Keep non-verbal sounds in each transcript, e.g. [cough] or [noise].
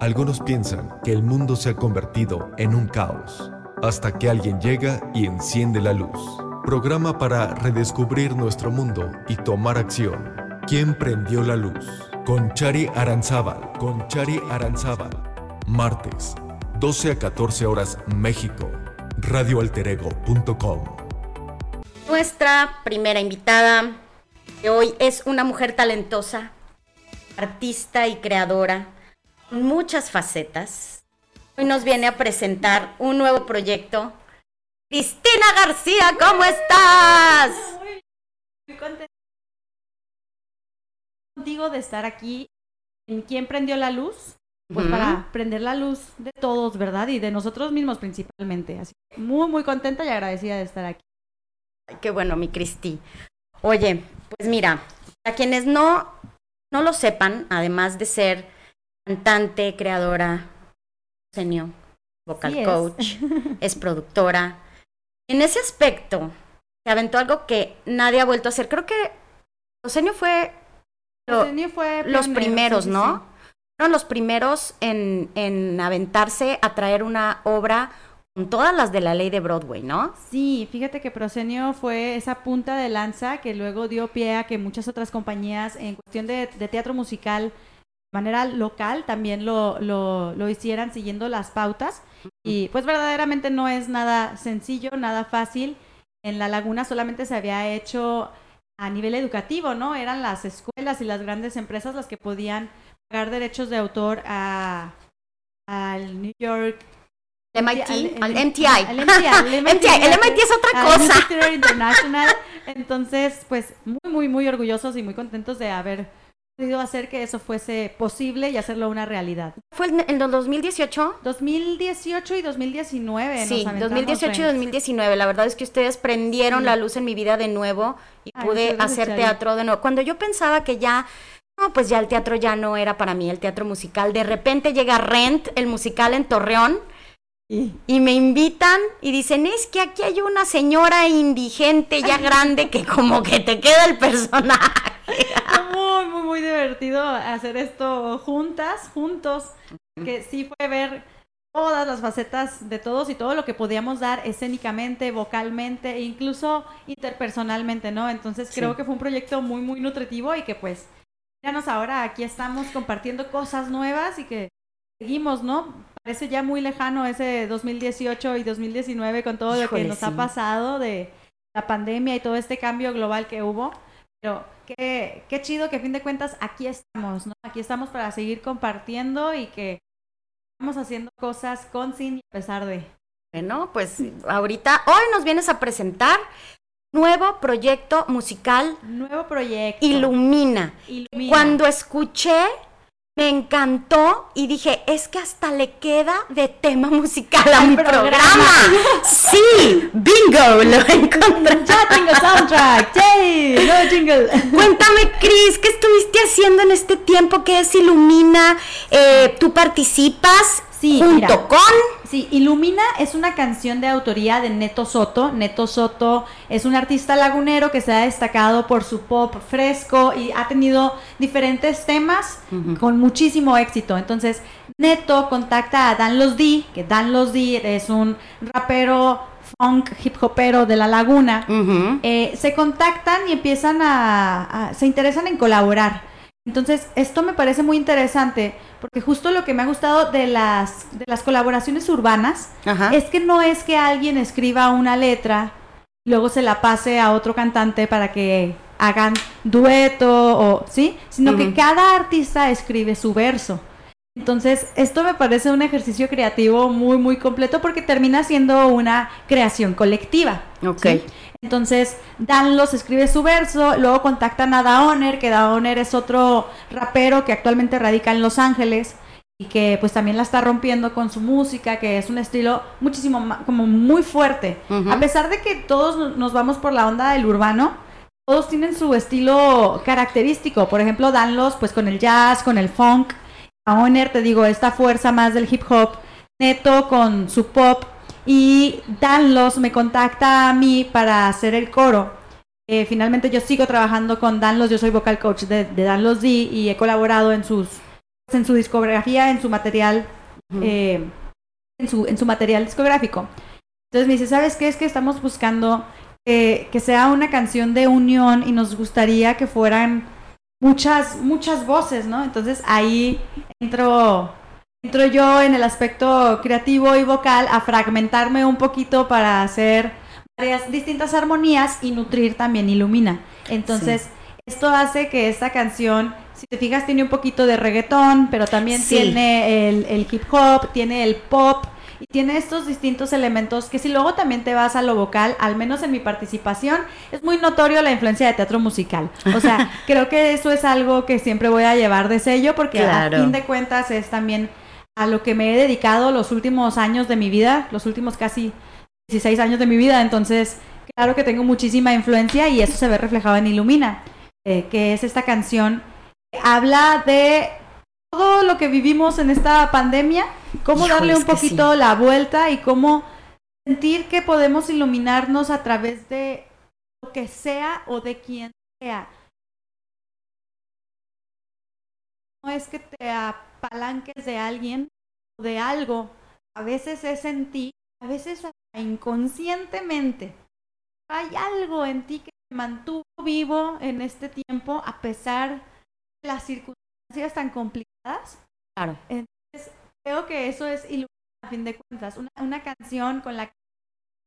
Algunos piensan que el mundo se ha convertido en un caos, hasta que alguien llega y enciende la luz. Programa para redescubrir nuestro mundo y tomar acción. ¿Quién prendió la luz? Con Chari Aranzábal, con Chari Aranzábal. Martes, 12 a 14 horas México. Radioalterego.com. Nuestra primera invitada de hoy es una mujer talentosa, artista y creadora, con muchas facetas. Hoy nos viene a presentar un nuevo proyecto. Cristina García, ¿cómo estás? Muy contenta contigo de estar aquí en ¿Quién prendió la luz? Pues para prender la luz de todos, ¿verdad? Y de nosotros mismos principalmente. Así que muy, muy contenta y agradecida de estar aquí. Ay, qué bueno, mi Cristi. Oye, pues mira, a quienes no, no lo sepan, además de ser cantante, creadora, genio, vocal Sí coach, [laughs] es productora. En ese aspecto, se aventó algo que nadie ha vuelto a hacer. Creo que Osenio fue lo- Arsenio fue los primeros, sí, ¿no? sí. Fueron los primeros en, en aventarse a traer una obra con todas las de la ley de Broadway, ¿no? Sí, fíjate que Prosenio fue esa punta de lanza que luego dio pie a que muchas otras compañías en cuestión de, de teatro musical manera local también lo, lo, lo hicieran siguiendo las pautas. Y pues verdaderamente no es nada sencillo, nada fácil. En La Laguna solamente se había hecho a nivel educativo, ¿no? Eran las escuelas y las grandes empresas las que podían pagar derechos de autor a, al New York El MIT, al- al el- MTI. al MTI, al MTI, el MIT [laughs] es otra cosa. International. Entonces, pues muy, muy, muy orgullosos y muy contentos de haber podido hacer que eso fuese posible y hacerlo una realidad. ¿Fue en el 2018? 2018 y 2019. nos Sí, aventamos 2018 y en- 2019. La verdad es que ustedes prendieron Sí. la luz en mi vida de nuevo y Ay, pude hacer teatro de nuevo. Cuando yo pensaba que ya, no, pues ya el teatro ya no era para mí, el teatro musical. De repente llega Rent, el musical en Torreón, Y- y me invitan y dicen, es que aquí hay una señora indigente ya [laughs] grande que como que te queda el personaje. Muy, muy, muy divertido hacer esto juntas, juntos, que sí fue ver todas las facetas de todos y todo lo que podíamos dar escénicamente, vocalmente e incluso interpersonalmente, ¿no? Entonces Sí. creo que fue un proyecto muy, muy nutritivo y que pues, míranos ahora, aquí estamos compartiendo cosas nuevas y que seguimos, ¿no? Parece ya muy lejano ese 2018 y 2019 con todo lo que nos ha pasado de la pandemia y todo este cambio global que hubo. Pero qué, qué chido que a fin de cuentas aquí estamos, ¿no? Aquí estamos para seguir compartiendo y que estamos haciendo cosas con, sin y a pesar de. Bueno, pues ahorita, hoy nos vienes a presentar nuevo proyecto musical Nuevo proyecto. Ilumina. Ilumina. Cuando escuché, me encantó y dije, es que hasta le queda de tema musical a mi programa. programa. Sí, bingo, lo [laughs] encontré. Ya tengo soundtrack. ¡Yay! Nuevo jingle. Cuéntame, Cris, ¿qué estuviste haciendo en este tiempo? ¿Qué es Ilumina? Eh, ¿Tú participas Sí, junto mira. con? Sí, Ilumina es una canción de autoría de Neto Soto. Neto Soto es un artista lagunero que se ha destacado por su pop fresco y ha tenido diferentes temas con muchísimo éxito. Entonces, Neto contacta a Dan Los D, que Dan Los D es un rapero funk hip hopero de la laguna. Eh, se contactan y empiezan a, a- se interesan en colaborar. Entonces, esto me parece muy interesante porque justo lo que me ha gustado de las, de las colaboraciones urbanas Ajá. es que no es que alguien escriba una letra y luego se la pase a otro cantante para que hagan dueto o sí, sino que cada artista escribe su verso. Entonces, esto me parece un ejercicio creativo muy, muy completo porque termina siendo una creación colectiva. Ok. ¿sí? Entonces, Danlos escribe su verso, luego contactan a Daoner, que Daoner es otro rapero que actualmente radica en Los Ángeles y que pues también la está rompiendo con su música, que es un estilo muchísimo ma- como muy fuerte. A pesar de que todos no- nos vamos por la onda del urbano, todos tienen su estilo característico. Por ejemplo, Danlos pues con el jazz, con el funk. Daoner, te digo, esta fuerza más del hip hop. Neto con su pop. Y Danlos me contacta a mí para hacer el coro. Eh, finalmente yo sigo trabajando con Danlos, yo soy vocal coach de, de Danlos D y he colaborado en sus en su discografía, en su material, eh, en, su, en su material discográfico. Entonces me dice, ¿sabes qué? Es que estamos buscando que sea una canción de unión y nos gustaría que fueran muchas, muchas voces, ¿no? Entonces ahí entro, entro yo en el aspecto creativo y vocal a fragmentarme un poquito para hacer varias distintas armonías y nutrir también Ilumina. Entonces, esto hace que esta canción si te fijas, tiene un poquito de reggaetón, pero también tiene el, hip hop, tiene el pop y tiene estos distintos elementos que si luego también te vas a lo vocal, al menos en mi participación, es muy notorio la influencia de teatro musical. O sea, [laughs] creo que eso es algo que siempre voy a llevar de sello porque a fin de cuentas es también a lo que me he dedicado los últimos años de mi vida, los últimos casi 16 años de mi vida, entonces claro que tengo muchísima influencia y eso se ve reflejado en Ilumina, eh, que es esta canción habla de todo lo que vivimos en esta pandemia, cómo darle un poquito la vuelta y cómo sentir que podemos iluminarnos a través de lo que sea o de quien sea. No es que te apalanques de alguien o de algo, a veces es en ti, a veces inconscientemente. Hay algo en ti que te mantuvo vivo en este tiempo a pesar las circunstancias tan complicadas. Claro. Entonces, creo que eso es a fin de cuentas, una, una canción con la que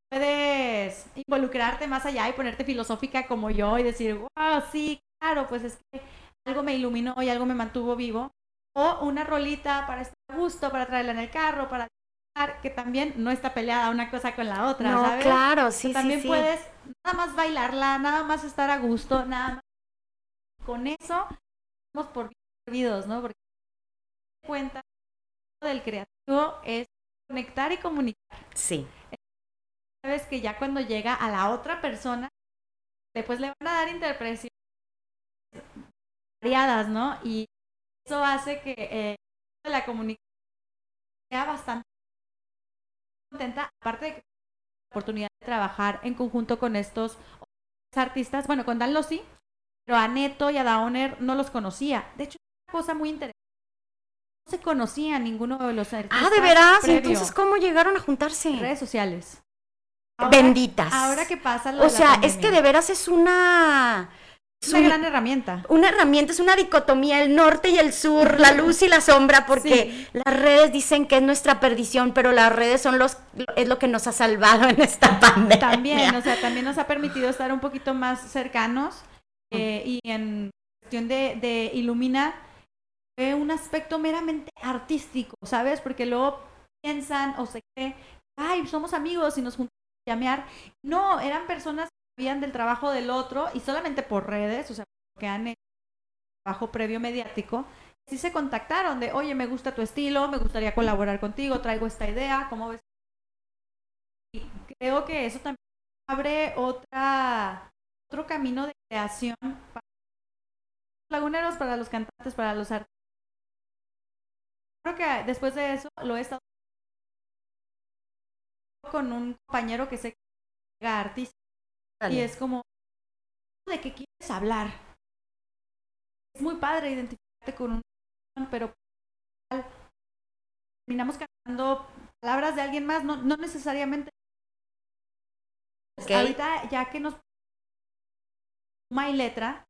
puedes involucrarte más allá y ponerte filosófica como yo y decir, wow, sí, claro, pues es que algo me iluminó y algo me mantuvo vivo. O una rolita para estar a gusto, para traerla en el carro, para que también no está peleada una cosa con la otra, no, claro, sí, también sí, puedes nada más bailarla, nada más estar a gusto, nada más con eso por servidos, ¿no? Porque cuenta del creativo es conectar y comunicar. Sí. Sabes que ya cuando llega a la otra persona, después le van a dar interpretaciones variadas, ¿no? Y eso hace que eh, la comunicación sea bastante contenta, aparte de que la oportunidad de trabajar en conjunto con estos artistas, bueno, con Dan Lossi, pero a Neto y a Daoner no los conocía. De hecho, una cosa muy interesante. No se conocía ninguno de los artistas. Ah, ¿de veras? Entonces, ¿cómo llegaron a juntarse? Redes sociales. Benditas. Ahora que pasa lo O sea, es que de veras es una... Es una gran herramienta. Una herramienta, es una dicotomía, el norte y el sur, la [laughs] luz y la sombra, porque las redes dicen que es nuestra perdición, pero las redes son los, es lo que nos ha salvado en esta [laughs] pandemia. También, o sea, también nos ha permitido estar un poquito más cercanos eh, y en cuestión de, de Ilumina, fue un aspecto meramente artístico, ¿sabes? Porque luego piensan o se cree, ay, somos amigos y nos juntamos a llamear. No, eran personas sabían del trabajo del otro y solamente por redes, o sea, que han hecho trabajo previo mediático, sí se contactaron de, oye, me gusta tu estilo, me gustaría colaborar contigo, traigo esta idea, ¿cómo ves? Y creo que eso también abre otra otro camino de creación para los laguneros, para los cantantes, para los artistas. Creo que después de eso lo he estado con un compañero que sé que es artista y es como de qué quieres hablar. Es muy padre identificarte con un pero terminamos cantando palabras de alguien más, no, no necesariamente. Ahorita ya que nos my letra,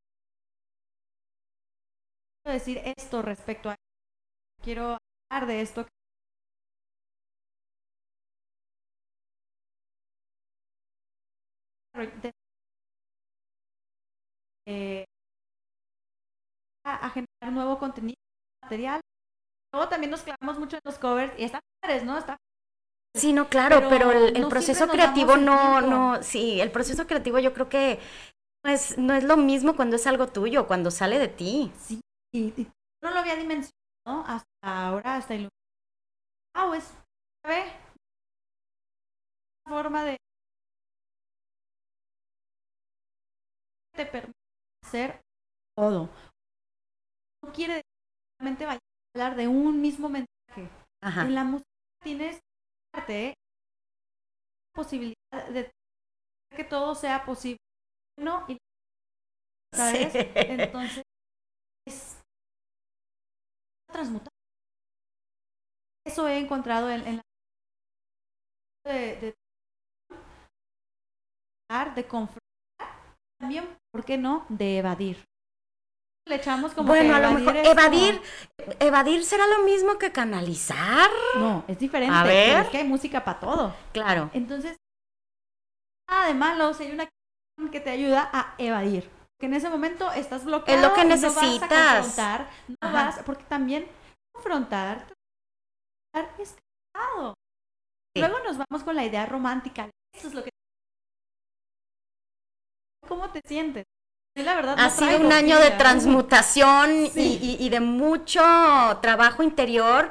quiero decir esto respecto a quiero hablar de esto eh, a, generar nuevo contenido material luego también nos clavamos mucho en los covers y están padres no está Sí, no, claro, pero, el, proceso creativo no, no, sí, el proceso creativo yo creo que no es, no es lo mismo cuando es algo tuyo, cuando sale de ti. Sí, y, no lo había dimensionado hasta ahora, hasta el... Ah, pues, ¿sabe? forma de... te permite hacer todo. No quiere decir que solamente vaya a hablar de un mismo mensaje. Ajá. En la música tienes parte, posibilidad de que todo sea posible no y ¿sabes? Entonces, transmutar. Eso he encontrado en, en la de, de, de confrontar, también, ¿por qué no?, de evadir. Le echamos como bueno, que a lo mejor es evadir, evadir será lo mismo que canalizar. No, es diferente. A ver. Es que hay música para todo. Claro. Entonces, nada de malo, hay una que te ayuda a evadir. Que en ese momento estás bloqueado. Es lo que y No vas necesitas. a confrontar, no Ajá. vas, porque también confrontar es cansado. Sí. Luego nos vamos con la idea romántica. Eso es lo que. ¿Cómo te sientes? Yo, la verdad, no Ha sido un año de transmutación Sí. y, y- y de mucho trabajo interior.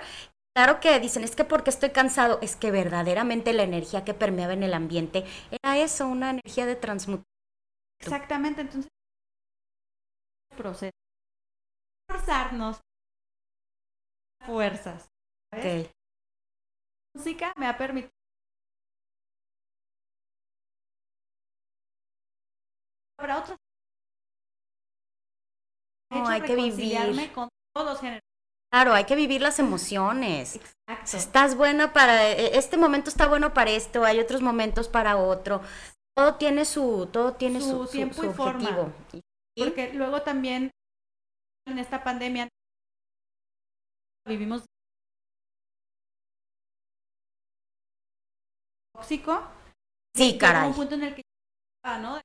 Claro que dicen, es que porque estoy cansado, es que verdaderamente la energía que permeaba en el ambiente era eso, una energía de transmutación. Exactamente, entonces. Proceso. Forzarnos. Fuerzas. ¿sabes? Ok. música me ha permitido habrá otras No, hay que vivir. con todos Claro, hay que vivir las emociones. exacto Estás buena para, e- este momento está bueno para esto, hay otros momentos para otro. Todo tiene su, todo tiene Su su, tiempo su y forma. porque luego también en esta pandemia vivimos tóxico sí, caray. un punto en el que ah, no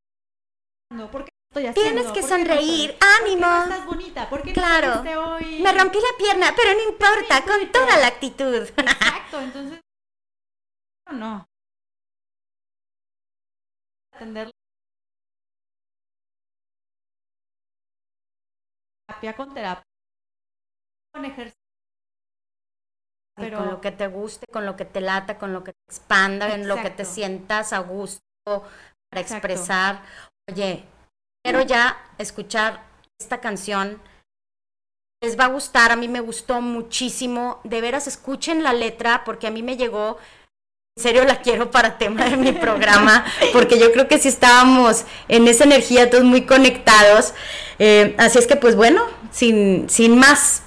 no porque estoy haciendo Tienes que ¿Por qué no sonreír, estoy- ¿Por qué ánimo. no estás bonita ¿por qué no Claro. hoy Me rompí la pierna, pero no importa, con toda la actitud. Exacto, [laughs] entonces no, no. Atender terapia con terapia, con ejercicio. Pero Con lo que te guste, con lo que te lata, con lo que te expanda, en lo que te sientas a gusto para Exacto. expresar. Oye, quiero ya escuchar esta canción. Les va a gustar, a mí me gustó muchísimo. De veras, escuchen la letra porque a mí me llegó. En serio la quiero para tema de mi programa, [laughs] porque yo creo que sí estábamos en esa energía todos muy conectados. Eh, así es que pues bueno, sin, sin más,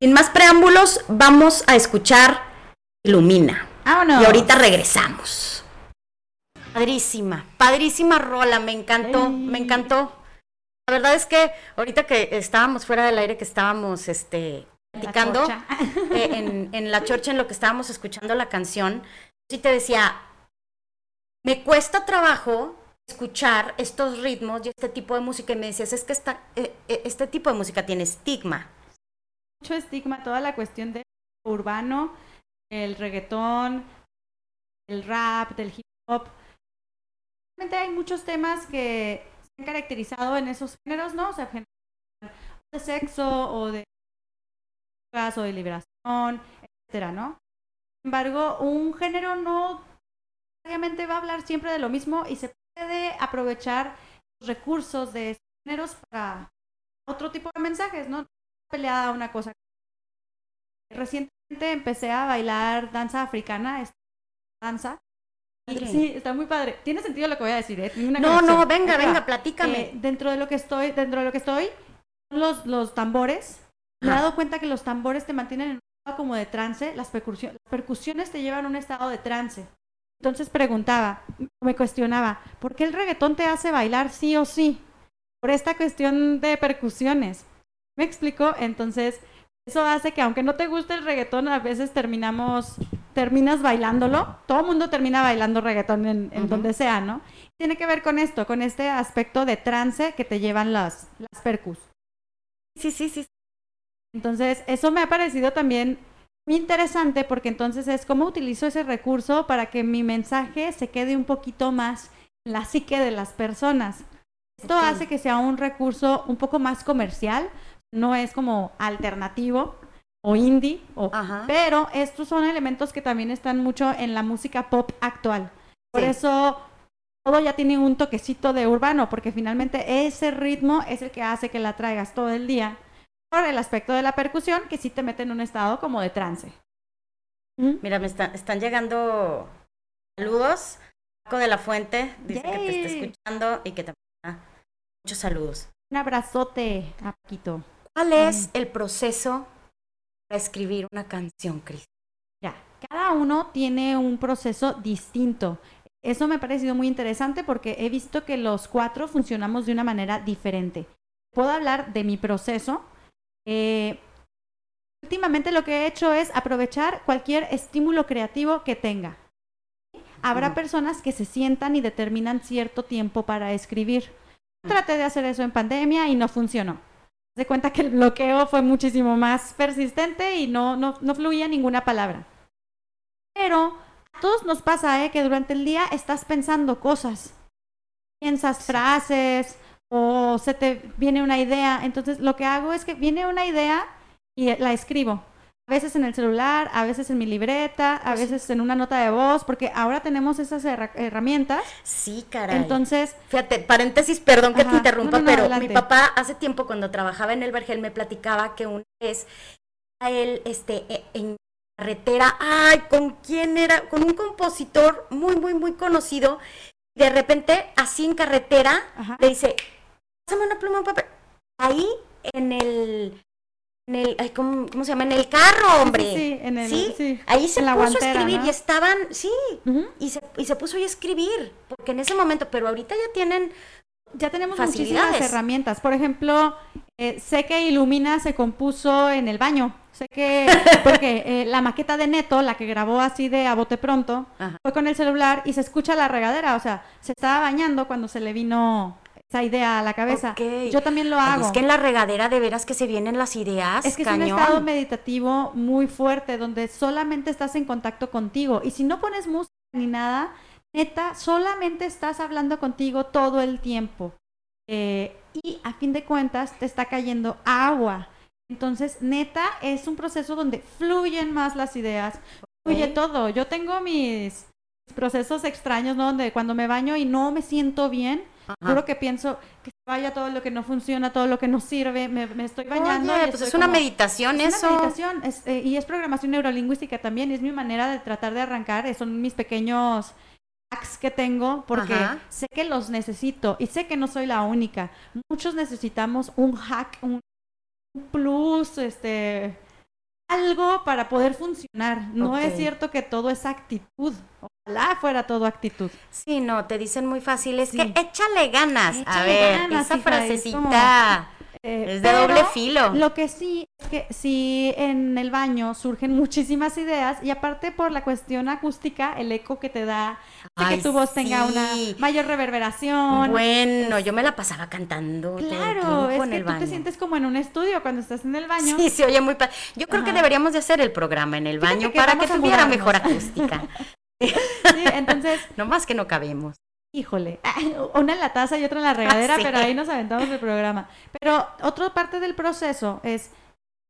sin más preámbulos, vamos a escuchar Ilumina. vámonos. Y ahorita regresamos. Padrísima, padrísima rola, me encantó, me encantó. La verdad es que ahorita que estábamos fuera del aire, que estábamos este, La platicando eh, en, en la chorcha, en lo que estábamos escuchando la canción, sí te decía, me cuesta trabajo escuchar estos ritmos y este tipo de música. Y me decías, es que esta, eh, eh, este tipo de música tiene estigma. mucho estigma toda la cuestión de urbano, el reggaetón, el rap, del hip hop. Hay muchos temas que se han caracterizado en esos géneros, ¿no? O sea, de sexo o de o liberación, etcétera, ¿no? Sin embargo, un género no necesariamente va a hablar siempre de lo mismo y se puede aprovechar los recursos de esos géneros para otro tipo de mensajes, ¿no? peleada una cosa. Recientemente empecé a bailar danza africana, danza. Sí, está muy padre. Tiene sentido lo que voy a decir, ¿eh? Tiene una No, conexión. no, venga, venga, platícame. Eh, dentro de lo que estoy, dentro de lo que estoy, los, los tambores. Me he dado cuenta que los tambores te mantienen en un estado como de trance, las, percusión- las percusiones te llevan a un estado de trance. Entonces preguntaba, me cuestionaba, ¿por qué el reggaetón te hace bailar sí o sí? Por esta cuestión de percusiones. ¿Me explico? Entonces, eso hace que aunque no te guste el reggaetón, a veces terminamos, terminas bailándolo. Todo el mundo termina bailando reggaetón en, donde sea, ¿no? Tiene que ver con esto, con este aspecto de trance que te llevan las, las percus. Sí, sí, sí. Entonces, eso me ha parecido también muy interesante porque entonces es cómo utilizo ese recurso para que mi mensaje se quede un poquito más en la psique de las personas. Esto hace que sea un recurso un poco más comercial, no es como alternativo o indie, o- pero estos son elementos que también están mucho en la música pop actual. Por Sí. eso todo ya tiene un toquecito de urbano, porque finalmente ese ritmo es el que hace que la traigas todo el día por el aspecto de la percusión que sí te mete en un estado como de trance. ¿Mm? Mira, me está- están llegando saludos. Paco de la Fuente dice que te está escuchando y que te manda muchos saludos. Un abrazote a Paquito. ¿Cuál es el proceso para escribir una canción, Cris? Ya, cada uno tiene un proceso distinto. Eso me ha parecido muy interesante porque he visto que los cuatro funcionamos de una manera diferente. Puedo hablar de mi proceso. Eh, últimamente lo que he hecho es aprovechar cualquier estímulo creativo que tenga. Habrá personas que se sientan y determinan cierto tiempo para escribir. Traté de hacer eso en pandemia y no funcionó. Se cuenta que el bloqueo fue muchísimo más persistente y no, no, no fluía ninguna palabra. Pero a todos nos pasa ¿eh? que durante el día estás pensando cosas. Piensas frases o se te viene una idea. Entonces lo que hago es que viene una idea y la escribo. A veces en el celular, a veces en mi libreta, a pues veces en una nota de voz, porque ahora tenemos esas herramientas. Sí, caray. Entonces, fíjate, paréntesis, perdón que te interrumpa, pero mi papá hace tiempo cuando trabajaba en el Vergel me platicaba que una vez a él este e, en carretera, ay, ¿con quién era? Con un compositor muy muy muy conocido. De repente, así en carretera, le dice, "Pásame una pluma, papá." Ahí en el en el, ¿cómo, se llama? En el carro, hombre. Sí, en el, ¿Sí? Ahí se puso a escribir y estaban, sí, y, se, y se puso a escribir, porque en ese momento, pero ahorita ya tienen ya tenemos muchísimas herramientas. Por ejemplo, eh, sé que Ilumina se compuso en el baño. Sé que, [laughs] porque eh, la maqueta de Neto, la que grabó así de a bote pronto, fue con el celular y se escucha la regadera. O sea, se estaba bañando cuando se le vino esa idea a la cabeza. Yo también lo hago. Es que en la regadera de veras que se vienen las ideas. Es que es un estado meditativo muy fuerte donde solamente estás en contacto contigo y si no pones música ni nada, neta, solamente estás hablando contigo todo el tiempo. Eh, y a fin de cuentas te está cayendo agua. Entonces, neta, es un proceso donde fluyen más las ideas, fluye todo. Yo tengo mis procesos extraños, ¿no? Donde cuando me baño y no me siento bien, Juro que pienso que vaya todo lo que no funciona, todo lo que no sirve, me, estoy bañando. pues es una meditación es eso. Una meditación eh, y es programación neurolingüística también, es mi manera de tratar de arrancar, eh, son mis pequeños hacks que tengo porque sé que los necesito y sé que no soy la única. Muchos necesitamos un hack, un plus, este algo para poder funcionar. No es cierto que todo es actitud. Ojalá fuera todo actitud. Sí, no, te dicen muy fácil, es que échale ganas. a ver, esa frasecita. Eh, es de doble filo. Lo que sí es que si en el baño surgen [laughs] muchísimas ideas y aparte por la cuestión acústica, el eco que te da, que tu voz tenga una mayor reverberación. Bueno, yo me la pasaba cantando. Claro, es que tú te sientes como en un estudio cuando estás en el baño. Sí, se oye muy. Yo creo que deberíamos de hacer el programa en el baño para que tuviera mejor acústica. [laughs] sí, entonces. [laughs] no más que no cabemos. Híjole, [laughs] una en la taza y otra en la regadera, [laughs] pero ahí nos aventamos el programa. Pero otra parte del proceso es,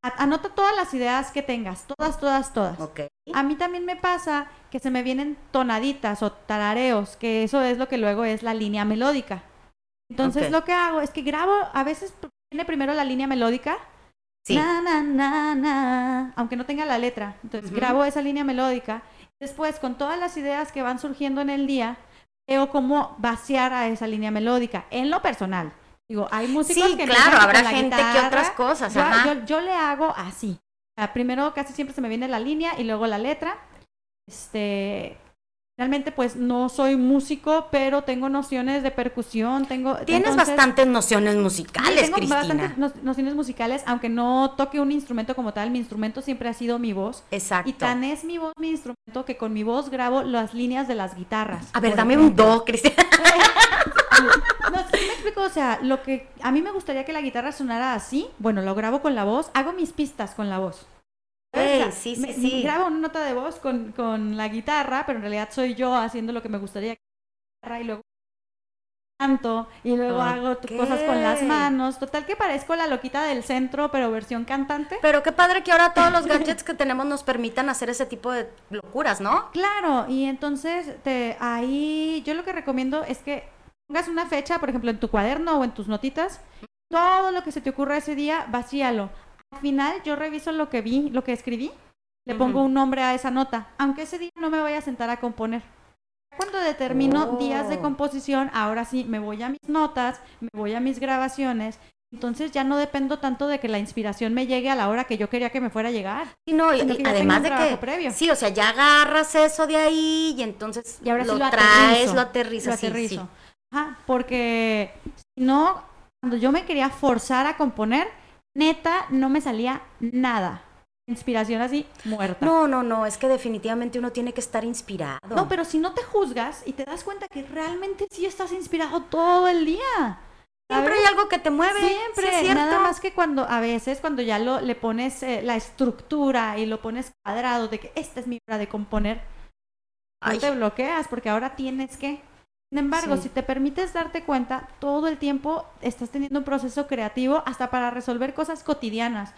anota todas las ideas que tengas, todas, todas, todas. A mí también me pasa que se me vienen tonaditas o tarareos, que eso es lo que luego es la línea melódica. Entonces lo que hago es que grabo, a veces viene primero la línea melódica, sí. na, na, na, na, aunque no tenga la letra. Entonces grabo esa línea melódica. Después, con todas las ideas que van surgiendo en el día, veo cómo vaciar a esa línea melódica en lo personal. Digo, hay músicos sí, que claro, habrá gente que otras cosas. Yo, yo, le hago así. primero casi siempre se me viene la línea y luego la letra. Este, Realmente pues no soy músico, pero tengo nociones de percusión, tengo... Tienes bastantes nociones musicales, tengo bastantes nociones musicales, aunque no toque un instrumento como tal, mi instrumento siempre ha sido mi voz. Exacto. Y tan es mi voz mi instrumento que con mi voz grabo las líneas de las guitarras. A ver, dame un do, Cristian. [laughs] no, sí me explico, o sea, lo que a mí me gustaría que la guitarra sonara así, bueno, lo grabo con la voz, hago mis pistas con la voz sí, sí, sí. Grabo una nota de voz con, con, la guitarra, pero en realidad soy yo haciendo lo que me gustaría y luego canto y luego hago cosas con las manos. Total que parezco la loquita del centro, pero versión cantante. Pero qué padre que ahora todos los gadgets que tenemos nos permitan hacer ese tipo de locuras, ¿no? Claro, y entonces te, ahí yo lo que recomiendo es que pongas una fecha, por ejemplo, en tu cuaderno o en tus notitas, todo lo que se te ocurra ese día, vacíalo. Al final yo reviso lo que vi, lo que escribí, le pongo un nombre a esa nota, aunque ese día no me vaya a sentar a componer. Cuando determino días de oh. composición, ahora sí me voy a mis notas, me voy a mis grabaciones Entonces ya no dependo tanto de que la inspiración me llegue a la hora que yo quería que me fuera a llegar. Sí, no, y, que además de que previo. sí, o sea, ya agarras eso de ahí y entonces Y ahora lo, sí lo traes, aterrizo, lo aterrizas, lo sí, aterrizo. sí. Ajá, porque si no, cuando yo me quería forzar a componer, neta, no me salía nada. Inspiración así, muerta. No, no, no, es que definitivamente uno tiene que estar inspirado. No, pero si no te juzgas y te das cuenta que realmente sí estás inspirado todo el día. siempre hay algo que te mueve. Siempre, sí es cierto. nada más que cuando a veces cuando ya lo le pones eh, la estructura y lo pones cuadrado de que esta es mi hora de componer, no te bloqueas porque ahora tienes que. Sin embargo, Sí. si te permites darte cuenta, todo el tiempo estás teniendo un proceso creativo hasta para resolver cosas cotidianas.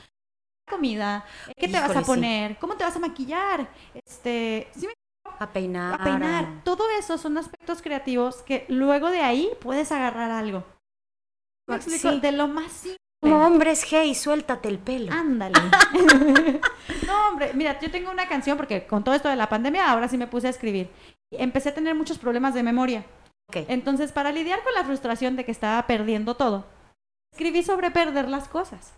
Comida, ¿qué te vas a sí. poner? ¿Cómo te vas a maquillar? Este, ¿sí me a peinar. a peinar. Todo eso son aspectos creativos que luego de ahí puedes agarrar algo. ¿Me Sí. explico? De lo más simple. Como hombres, hey, suéltate el pelo. Ándale. [laughs] no, hombre, mira, yo tengo una canción porque con todo esto de la pandemia ahora sí me puse a escribir. Empecé a tener muchos problemas de memoria. Ok. Entonces, para lidiar con la frustración de que estaba perdiendo todo, escribí sobre perder las cosas.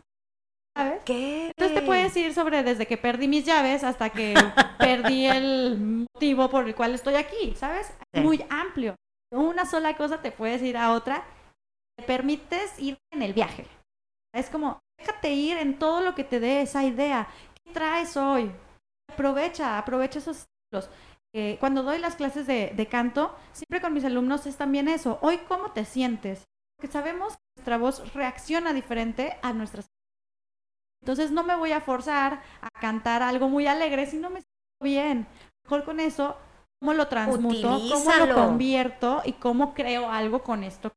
¿Sabes? ¿Qué? Entonces te puedes ir sobre desde que perdí mis llaves hasta que [laughs] perdí el motivo por el cual estoy aquí, ¿sabes? Sí. Muy amplio. Una sola cosa te puedes ir a otra. Te permites ir en el viaje. Es como, déjate ir en todo lo que te dé esa idea. ¿Qué traes hoy? Aprovecha, aprovecha esos estilos. Eh, cuando doy las clases de, de canto, siempre con mis alumnos es también eso. Hoy, ¿cómo te sientes? Porque sabemos que nuestra voz reacciona diferente a nuestras entonces no me voy a forzar a cantar algo muy alegre si no me siento bien. Mejor con eso, ¿cómo lo transmuto? ¿Cómo lo convierto? ¿Y cómo creo algo con esto?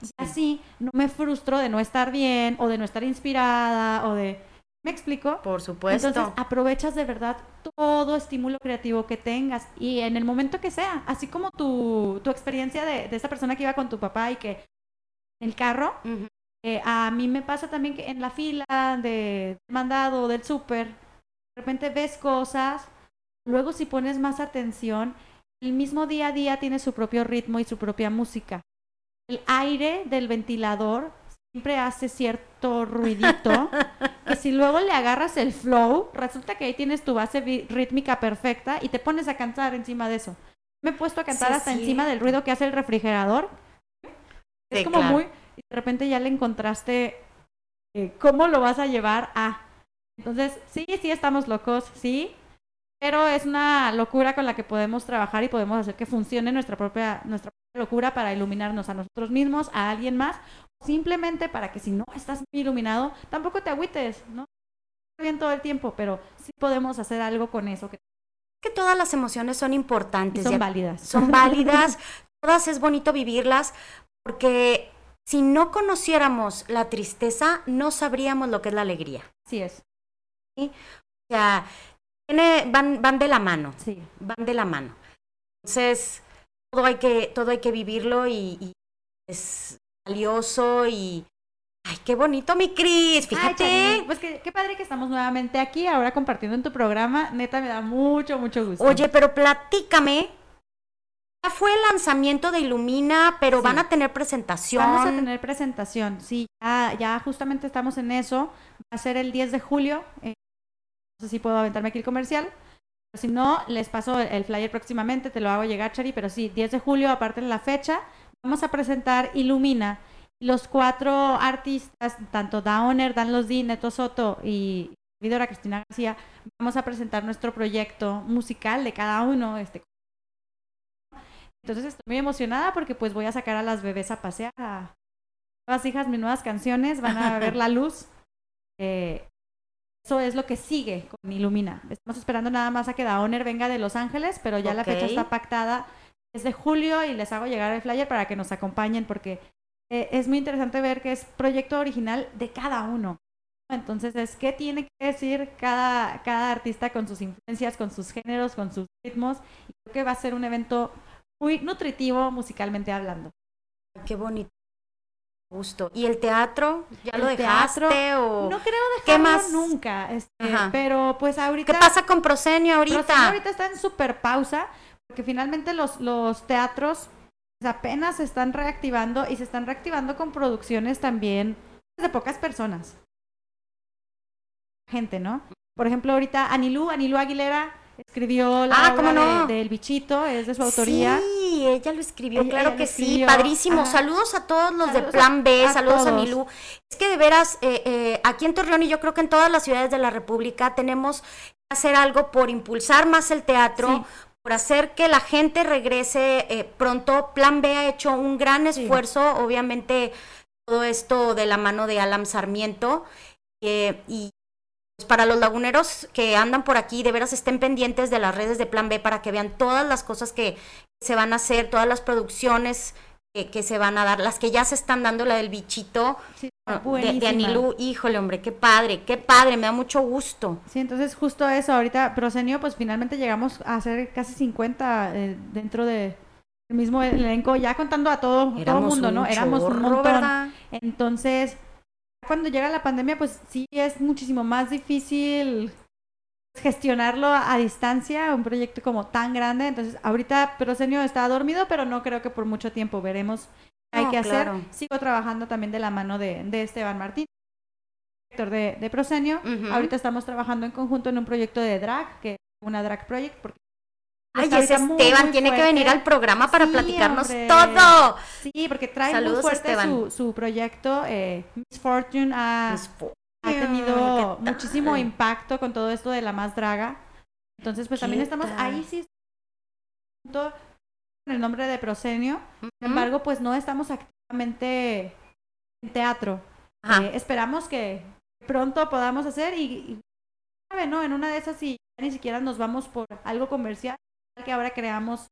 Y así no me frustro de no estar bien o de no estar inspirada o de... ¿Me explico? Por supuesto. Entonces aprovechas de verdad todo estímulo creativo que tengas y en el momento que sea, así como tu, tu experiencia de, de esa persona que iba con tu papá y que en el carro, eh, a mí me pasa también que en la fila de mandado del súper, de repente ves cosas, luego si pones más atención, el mismo día a día tiene su propio ritmo y su propia música. El aire del ventilador siempre hace cierto ruidito, que si luego le agarras el flow, resulta que ahí tienes tu base rítmica perfecta y te pones a cantar encima de eso. Me he puesto a cantar Sí, hasta sí. encima del ruido que hace el refrigerador. Es Sí, como claro. muy... Y de repente ya le encontraste eh, cómo lo vas a llevar a... Entonces, sí, sí estamos locos, sí, pero es una locura con la que podemos trabajar y podemos hacer que funcione nuestra propia, nuestra propia locura para iluminarnos a nosotros mismos, a alguien más, simplemente para que si no estás muy iluminado, tampoco te agüites, ¿no? Bien todo el tiempo, pero sí podemos hacer algo con eso, que que todas las emociones son importantes. son ya- válidas. son válidas, [laughs] todas es bonito vivirlas, porque si no conociéramos la tristeza, no sabríamos lo que es la alegría. Así es, O sea, tiene- van, van de la mano, sí. van de la mano. Entonces, todo hay que, todo hay que vivirlo y, y es valioso y... ¡Ay, qué bonito, mi Cris! Fíjate. Pues que, qué padre que estamos nuevamente aquí, ahora compartiendo en tu programa. Neta, me da mucho, mucho gusto. Oye, pero platícame. Ya fue el lanzamiento de Ilumina, pero Sí. van a tener presentación. Vamos a tener presentación, sí, ya, ya justamente estamos en eso. Va a ser el 10 de julio. eh, no sé si puedo aventarme aquí el comercial. Pero si no, les paso el, el flyer próximamente, te lo hago llegar, Chari. Pero sí, 10 de julio, aparte de la fecha, vamos a presentar Ilumina. Los cuatro artistas, tanto Downer, Dan Losdi, Neto Soto y Vidora Cristina García, vamos a presentar nuestro proyecto musical de cada uno. Este, entonces estoy muy emocionada porque pues voy a sacar a las bebés a pasear, a nuevas hijas, mis nuevas canciones, van a [laughs] ver la luz. Eh, eso es lo que sigue con Ilumina. Estamos esperando nada más a que Daoner venga de Los Ángeles, pero ya la fecha está pactada desde julio y les hago llegar el flyer para que nos acompañen porque eh, es muy interesante ver que es proyecto original de cada uno. Entonces es qué tiene que decir cada, cada artista con sus influencias, con sus géneros, con sus ritmos. Y creo que va a ser un evento muy nutritivo musicalmente hablando. Qué bonito. Gusto. ¿Y el teatro? ¿Ya El lo dejaste o No creo ¿Qué dejarlo más? nunca, este, pero pues ahorita... qué pasa con Prosenio ahorita? sí, ahorita está en super pausa, porque finalmente los, los teatros apenas se están reactivando y se están reactivando con producciones también de pocas personas. Gente, ¿no? Por ejemplo, ahorita Anilú, Anilú Aguilera escribió la Ah, ¿cómo obra no? de- del bichito, es de su autoría. Sí, ella lo escribió, Ella- claro ella que sí, padrísimo. Ajá. Saludos a todos los Saludos de Plan B, a- a saludos a. Milú. Es que de veras, eh, eh, aquí en Torreón y yo creo que en todas las ciudades de la República tenemos que hacer algo por impulsar más el teatro, Sí. Por hacer que la gente regrese eh, pronto. Plan B ha hecho un gran Sí. esfuerzo, obviamente todo esto de la mano de Alam Sarmiento. eh, y pues, para los laguneros que andan por aquí, de veras estén pendientes de las redes de Plan B para que vean todas las cosas que se van a hacer, todas las producciones que, que se van a dar, las que ya se están dando, la del bichito, Sí, de, buenísima. de Anilú, híjole hombre, qué padre, qué padre, me da mucho gusto. Sí, entonces justo eso, ahorita Prosenio, pues finalmente llegamos a hacer casi 50 eh, dentro de el mismo elenco, ya contando a todo, todo el mundo, ¿no? Éramos un montón. ¿verdad? Entonces, cuando llega la pandemia, pues sí es muchísimo más difícil gestionarlo a, distancia, un proyecto como tan grande. Entonces, ahorita Prosenio está dormido, pero no creo que por mucho tiempo veremos hay que hacer. claro. Sigo trabajando también de la mano de, de Esteban Martín, director de, de Prosenio. Ahorita estamos trabajando en conjunto en un proyecto de drag, que es una drag project, porque Ay, ese muy, Esteban muy tiene que venir al programa para Sí, platicarnos hombre. todo. Sí, porque trae Saludos, muy fuerte Esteban. su, su proyecto. Eh, Miss Fortune ha, Miss ha tenido muchísimo impacto con todo esto de la más draga. Entonces, pues también ¿Qué estamos tal? ahí sí el nombre de Prosenio. Sin embargo, pues no estamos activamente en teatro. Eh, esperamos que pronto podamos hacer y, y, ¿no? En una de esas y ya ni siquiera nos vamos por algo comercial, que ahora creamos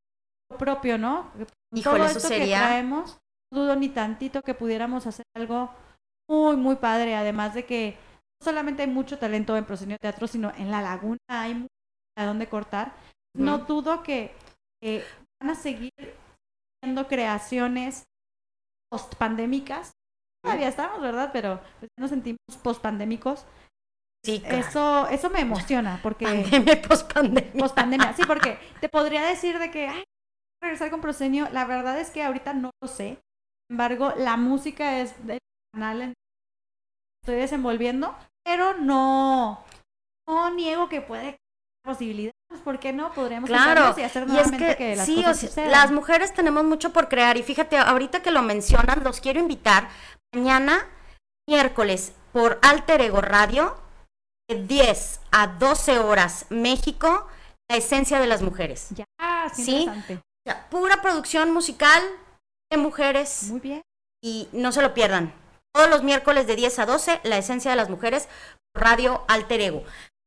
lo propio, ¿no? Híjole, todo eso esto sería- que traemos, no dudo ni tantito que pudiéramos hacer algo muy, muy padre, además de que no solamente hay mucho talento en Prosenio Teatro, sino en La Laguna hay mucho a dónde cortar. No dudo que eh, van a seguir haciendo creaciones post-pandémicas. Todavía estamos, ¿verdad? Pero pues, nos sentimos post-pandémicos. Sí, claro. Eso, eso me emociona, porque Pandemia, pospandemia. post-pandemia, sí, porque [laughs] te podría decir de que, ay, regresar con Prosenio, la verdad es que ahorita no lo sé. Sin embargo, la música es del canal en estoy desenvolviendo, pero no, no niego que puede haber posibilidades. ¿Por qué no? Podríamos Claro, y hacer y es nuevamente que, las sí, cosas o sea, las mujeres tenemos mucho por crear y fíjate, ahorita que lo mencionan, los quiero invitar mañana, miércoles, por Alter Ego Radio, de 10 a 12 horas, México, la esencia de las mujeres. Ya, sí. O sea, pura producción musical de mujeres Muy bien. y no se lo pierdan. Todos los miércoles de 10 a 12, la esencia de las mujeres, Radio Alter Ego.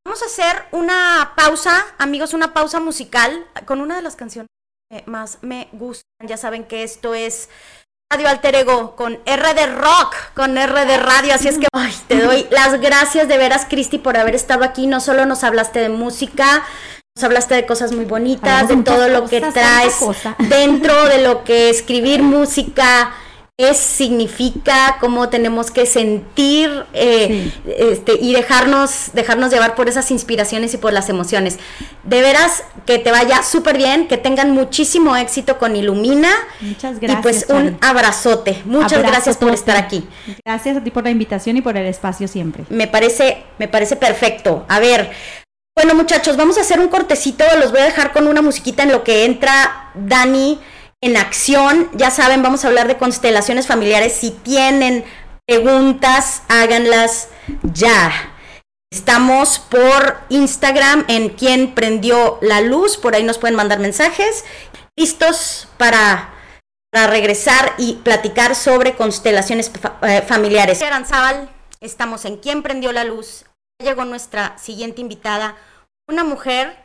Vamos a hacer una pausa, amigos, una pausa musical con una de las canciones que más me gustan. Ya saben que esto es Radio Alter Ego con R de Rock, con R de Radio. Así es que ay, te doy las gracias de veras, Cristi, por haber estado aquí. No solo nos hablaste de música, nos hablaste de cosas muy bonitas, Hablamos de todo lo que cosas, traes dentro de lo que escribir música es, significa, cómo tenemos que sentir eh, este, y dejarnos, dejarnos llevar por esas inspiraciones y por las emociones. De veras, que te vaya súper bien, que tengan muchísimo éxito con Ilumina. Muchas gracias. y pues un abrazote. Muchas Abrazo gracias por estar aquí. Gracias a ti por la invitación y por el espacio siempre. Me parece, me parece perfecto. A ver, bueno muchachos, vamos a hacer un cortecito. Los voy a dejar con una musiquita en lo que entra Dani en acción. Ya saben, vamos a hablar de constelaciones familiares. Si tienen preguntas, háganlas ya. Estamos por Instagram en quien prendió la luz. Por ahí nos pueden mandar mensajes. Listos para regresar y platicar sobre constelaciones eh, familiares. Aranzábal, estamos en ¿Quién prendió la luz? Llegó nuestra siguiente invitada, una mujer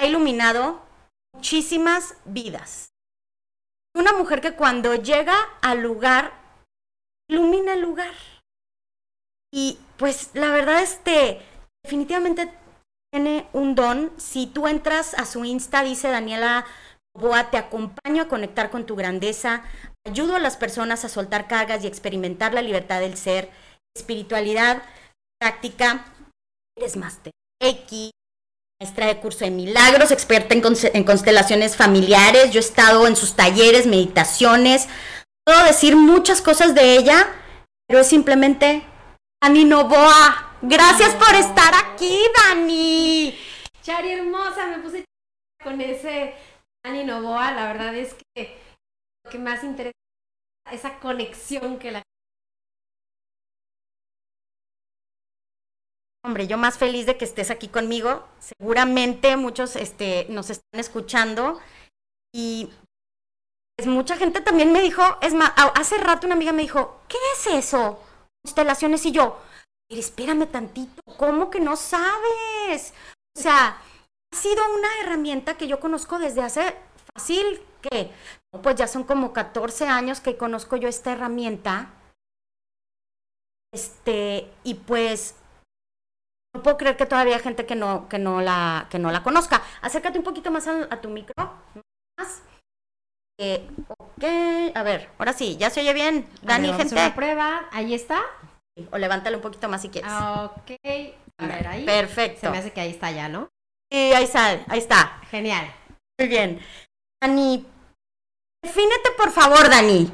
ha iluminado muchísimas vidas. Una mujer que cuando llega al lugar, ilumina el lugar. Y pues la verdad, este, definitivamente tiene un don. Si tú entras a su Insta, dice Daniela Boa, te acompaño a conectar con tu grandeza, ayudo a las personas a soltar cargas y experimentar la libertad del ser, espiritualidad, práctica, eres máster. X, maestra de curso de milagros, experta en, constelaciones familiares, yo he estado en sus talleres, meditaciones, puedo decir muchas cosas de ella pero es simplemente Dani Novoa. Gracias por estar aquí, Dani. Chari hermosa, me puse con ese Dani Novoa. La verdad es que lo que más interesa es esa conexión que la Hombre, yo más feliz de que estés aquí conmigo. Seguramente muchos este, nos están escuchando y pues, mucha gente también me dijo, es más, hace rato una amiga me dijo, ¿qué es eso? Constelaciones y yo, pero espérame tantito, ¿cómo que no sabes? O sea, ha sido una herramienta que yo conozco desde hace fácil, que pues ya son como 14 años que conozco yo esta herramienta. Este, y pues no puedo creer que todavía hay gente que no, que no, la, que no la conozca. Acércate un poquito más a, tu micro. Más. Eh, ok, a ver, ahora sí, ya se oye bien. Dani, gente. Una prueba, ahí está. O levántalo un poquito más si quieres. Ok, a ver ahí. Perfecto. Se me hace que ahí está ya, ¿no? Sí, ahí está, ahí está. Genial. Muy bien. Dani, defínete por favor, Dani.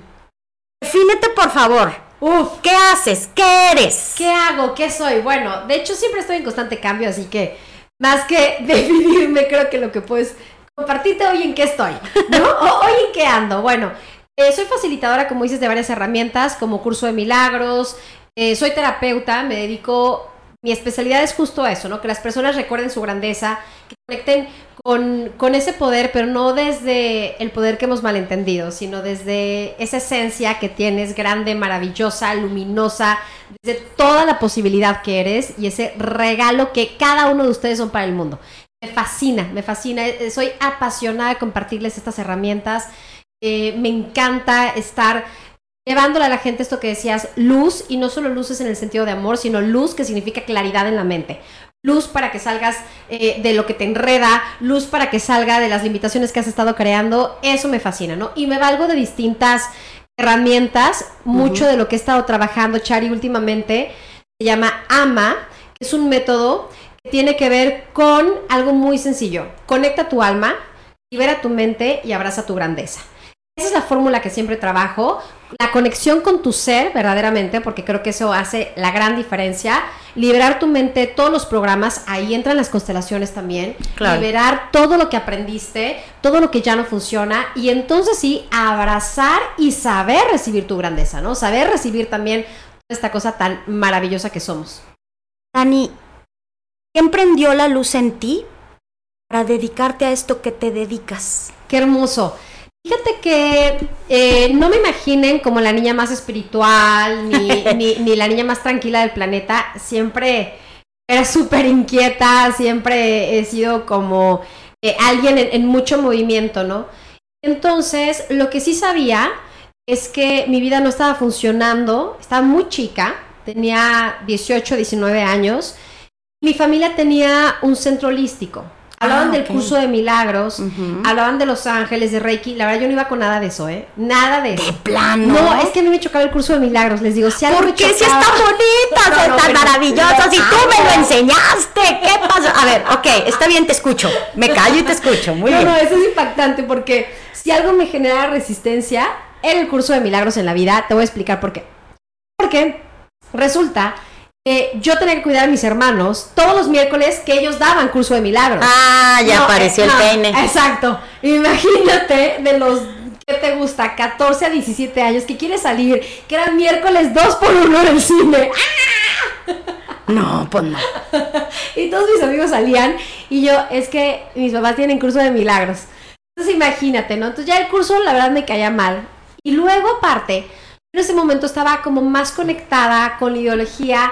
Defínete por favor. Uf, ¿qué haces? ¿Qué eres? ¿Qué hago? ¿Qué soy? Bueno, de hecho siempre estoy en constante cambio, así que más que [laughs] definirme, creo que lo que puedes compartirte hoy en qué estoy, ¿no? [laughs] hoy en qué ando. Bueno, eh, soy facilitadora, como dices, de varias herramientas, como curso de milagros, eh, soy terapeuta, me dedico, mi especialidad es justo eso, ¿no? Que las personas recuerden su grandeza, que conecten con, ese poder, pero no desde el poder que hemos malentendido, sino desde esa esencia que tienes, grande, maravillosa, luminosa, desde toda la posibilidad que eres y ese regalo que cada uno de ustedes son para el mundo. Me fascina, me fascina, eh, soy apasionada de compartirles estas herramientas, eh, me encanta estar llevándole a la gente esto que decías, luz, y no solo luces en el sentido de amor, sino luz que significa claridad en la mente. Luz para que salgas eh, de lo que te enreda, luz para que salga de las limitaciones que has estado creando, eso me fascina, ¿no? Y me valgo de distintas herramientas, mucho de lo que he estado trabajando, Chari, últimamente, se llama AMA, que es un método que tiene que ver con algo muy sencillo, conecta tu alma, libera tu mente y abraza tu grandeza. Esa es la fórmula que siempre trabajo. La conexión con tu ser, verdaderamente, porque creo que eso hace la gran diferencia. Liberar tu mente, todos los programas, ahí entran las constelaciones también. Liberar todo lo que aprendiste, todo lo que ya no funciona. Y entonces sí, abrazar y saber recibir tu grandeza, ¿no? Saber recibir también esta cosa tan maravillosa que somos. Dani, ¿quién prendió la luz en ti para dedicarte a esto que te dedicas? Qué hermoso. Fíjate que eh, no me imaginen como la niña más espiritual [laughs] ni, ni, la niña más tranquila del planeta. Siempre era súper inquieta, siempre he sido como eh, alguien en, mucho movimiento, ¿no? Entonces, lo que sí sabía es que mi vida no estaba funcionando, estaba muy chica, tenía 18, 19 años. Mi familia tenía un centro holístico. Hablaban ah, del curso de milagros, hablaban de los ángeles, de Reiki. La verdad, yo no iba con nada de eso, ¿eh? Nada de eso. ¿De plano? No, es que a mí me chocaba el curso de milagros. Les digo, si algo ¿Por qué si está bonita, no, tan maravillosa? Si tú me lo enseñaste, ¿qué pasa? A ver, ok, está bien, te escucho. Me callo y te escucho. Muy bien. No, no, eso es impactante porque si algo me genera resistencia, era el curso de milagros en la vida. Te voy a explicar por qué. Porque resulta yo tenía que cuidar a mis hermanos todos los miércoles que ellos daban curso de milagros. Ah, ya apareció el peine. Exacto. Imagínate de los ¿qué te gusta? 14 a 17 años que quiere salir, que eran miércoles 2 por 1 en el cine. [laughs] No, pues no. y todos mis amigos salían y yo, es que mis papás tienen curso de milagros. Entonces imagínate, ¿no? Entonces ya el curso la verdad me caía mal. Y luego aparte, en ese momento estaba como más conectada con la ideología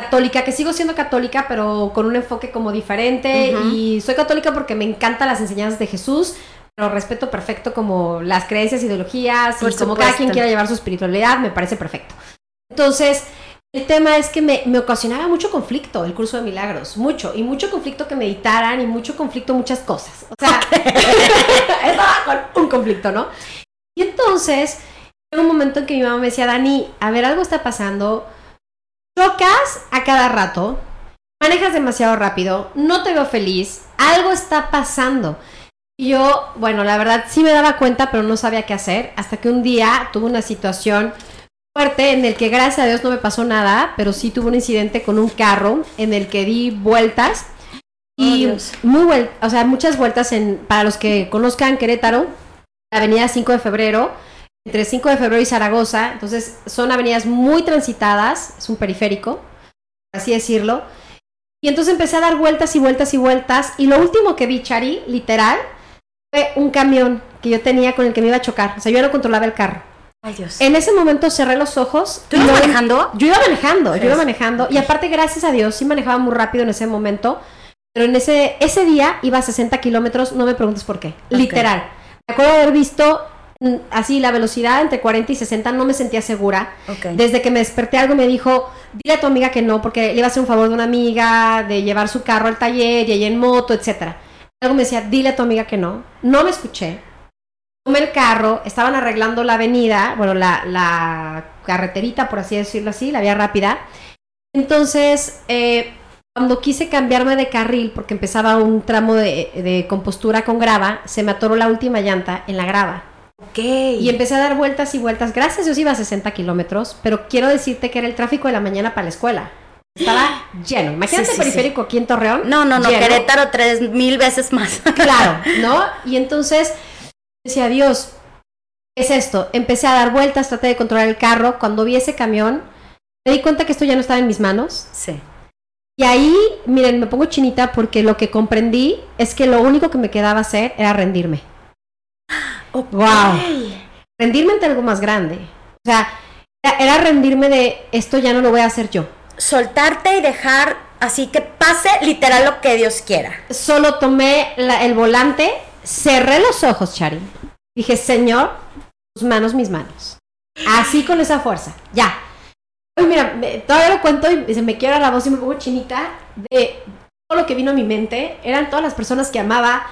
católica, que sigo siendo católica, pero con un enfoque como diferente. Y soy católica porque me encantan las enseñanzas de Jesús, pero respeto perfecto como las creencias, ideologías, y como cada quien quiera llevar su espiritualidad, me parece perfecto. Entonces, el tema es que me, ocasionaba mucho conflicto el curso de milagros, mucho, y mucho conflicto que meditaran, y mucho conflicto muchas cosas. O sea, [laughs] estaba con un conflicto, ¿no? Y entonces, en un momento en que mi mamá me decía, Dani, a ver, algo está pasando, Chocas a cada rato, manejas demasiado rápido, no te veo feliz, algo está pasando. Y yo, bueno, la verdad sí me daba cuenta, pero no sabía qué hacer, hasta que un día tuve una situación fuerte en el que gracias a Dios no me pasó nada, pero sí tuve un incidente con un carro en el que di vueltas y Oh, Dios. muy vuel- o sea, muchas vueltas en para los que conozcan Querétaro, la avenida 5 de febrero, entre 5 de febrero y Zaragoza, entonces son avenidas muy transitadas, es un periférico, por así decirlo. Y entonces empecé a dar vueltas y vueltas y vueltas y lo último que vi, Chari, literal, fue un camión que yo tenía con el que me iba a chocar, o sea, yo ya no controlaba el carro. Ay, Dios. En ese momento cerré los ojos. ¿Tú ibas manejando? Yo iba manejando, yo iba Jesús. manejando. Y aparte, gracias a Dios, sí manejaba muy rápido en ese momento. Pero en ese, ese día iba a 60 kilómetros, no me preguntes por qué. Literal. Me acuerdo de haber visto así la velocidad entre 40 y 60, no me sentía segura. Ok. Desde que me desperté algo me dijo, dile a tu amiga que no, porque le iba a hacer un favor de una amiga, de llevar su carro al taller y ella en moto, etcétera. Algo me decía, dile a tu amiga que no. No me escuché. Tomé el carro, estaban arreglando la avenida, bueno, la, la carreterita, por así decirlo así, la vía rápida. Entonces, eh, cuando quise cambiarme de carril, porque empezaba un tramo de, de compostura con grava, se me atoró la última llanta en la grava. Y empecé a dar vueltas y vueltas. Gracias Dios iba a 60 kilómetros, pero quiero decirte que era el tráfico de la mañana para la escuela. Estaba lleno. Imagínate Sí, sí, el periférico aquí en Torreón. No, no, no, lleno. Querétaro tres mil veces más. [laughs] Claro, ¿no? Y entonces decía, Dios, ¿qué es esto? Empecé a dar vueltas, traté de controlar el carro. Cuando vi ese camión, me di cuenta que esto ya no estaba en mis manos. Sí. Y ahí, miren, me pongo chinita porque lo que comprendí es que lo único que me quedaba hacer era rendirme. Ok. Wow. Rendirme ante algo más grande. O sea, era, era rendirme de esto ya no lo voy a hacer yo. Soltarte y dejar así que pase literal lo que Dios quiera. Solo tomé la- el volante, cerré los ojos, Chari. Dije, Señor, tus manos, mis manos. Así con esa fuerza. Ya. Uy, mira, me- todavía lo cuento y se me quiebra la voz y me pongo chinita de todo lo que vino a mi mente. Eran todas las personas que amaba.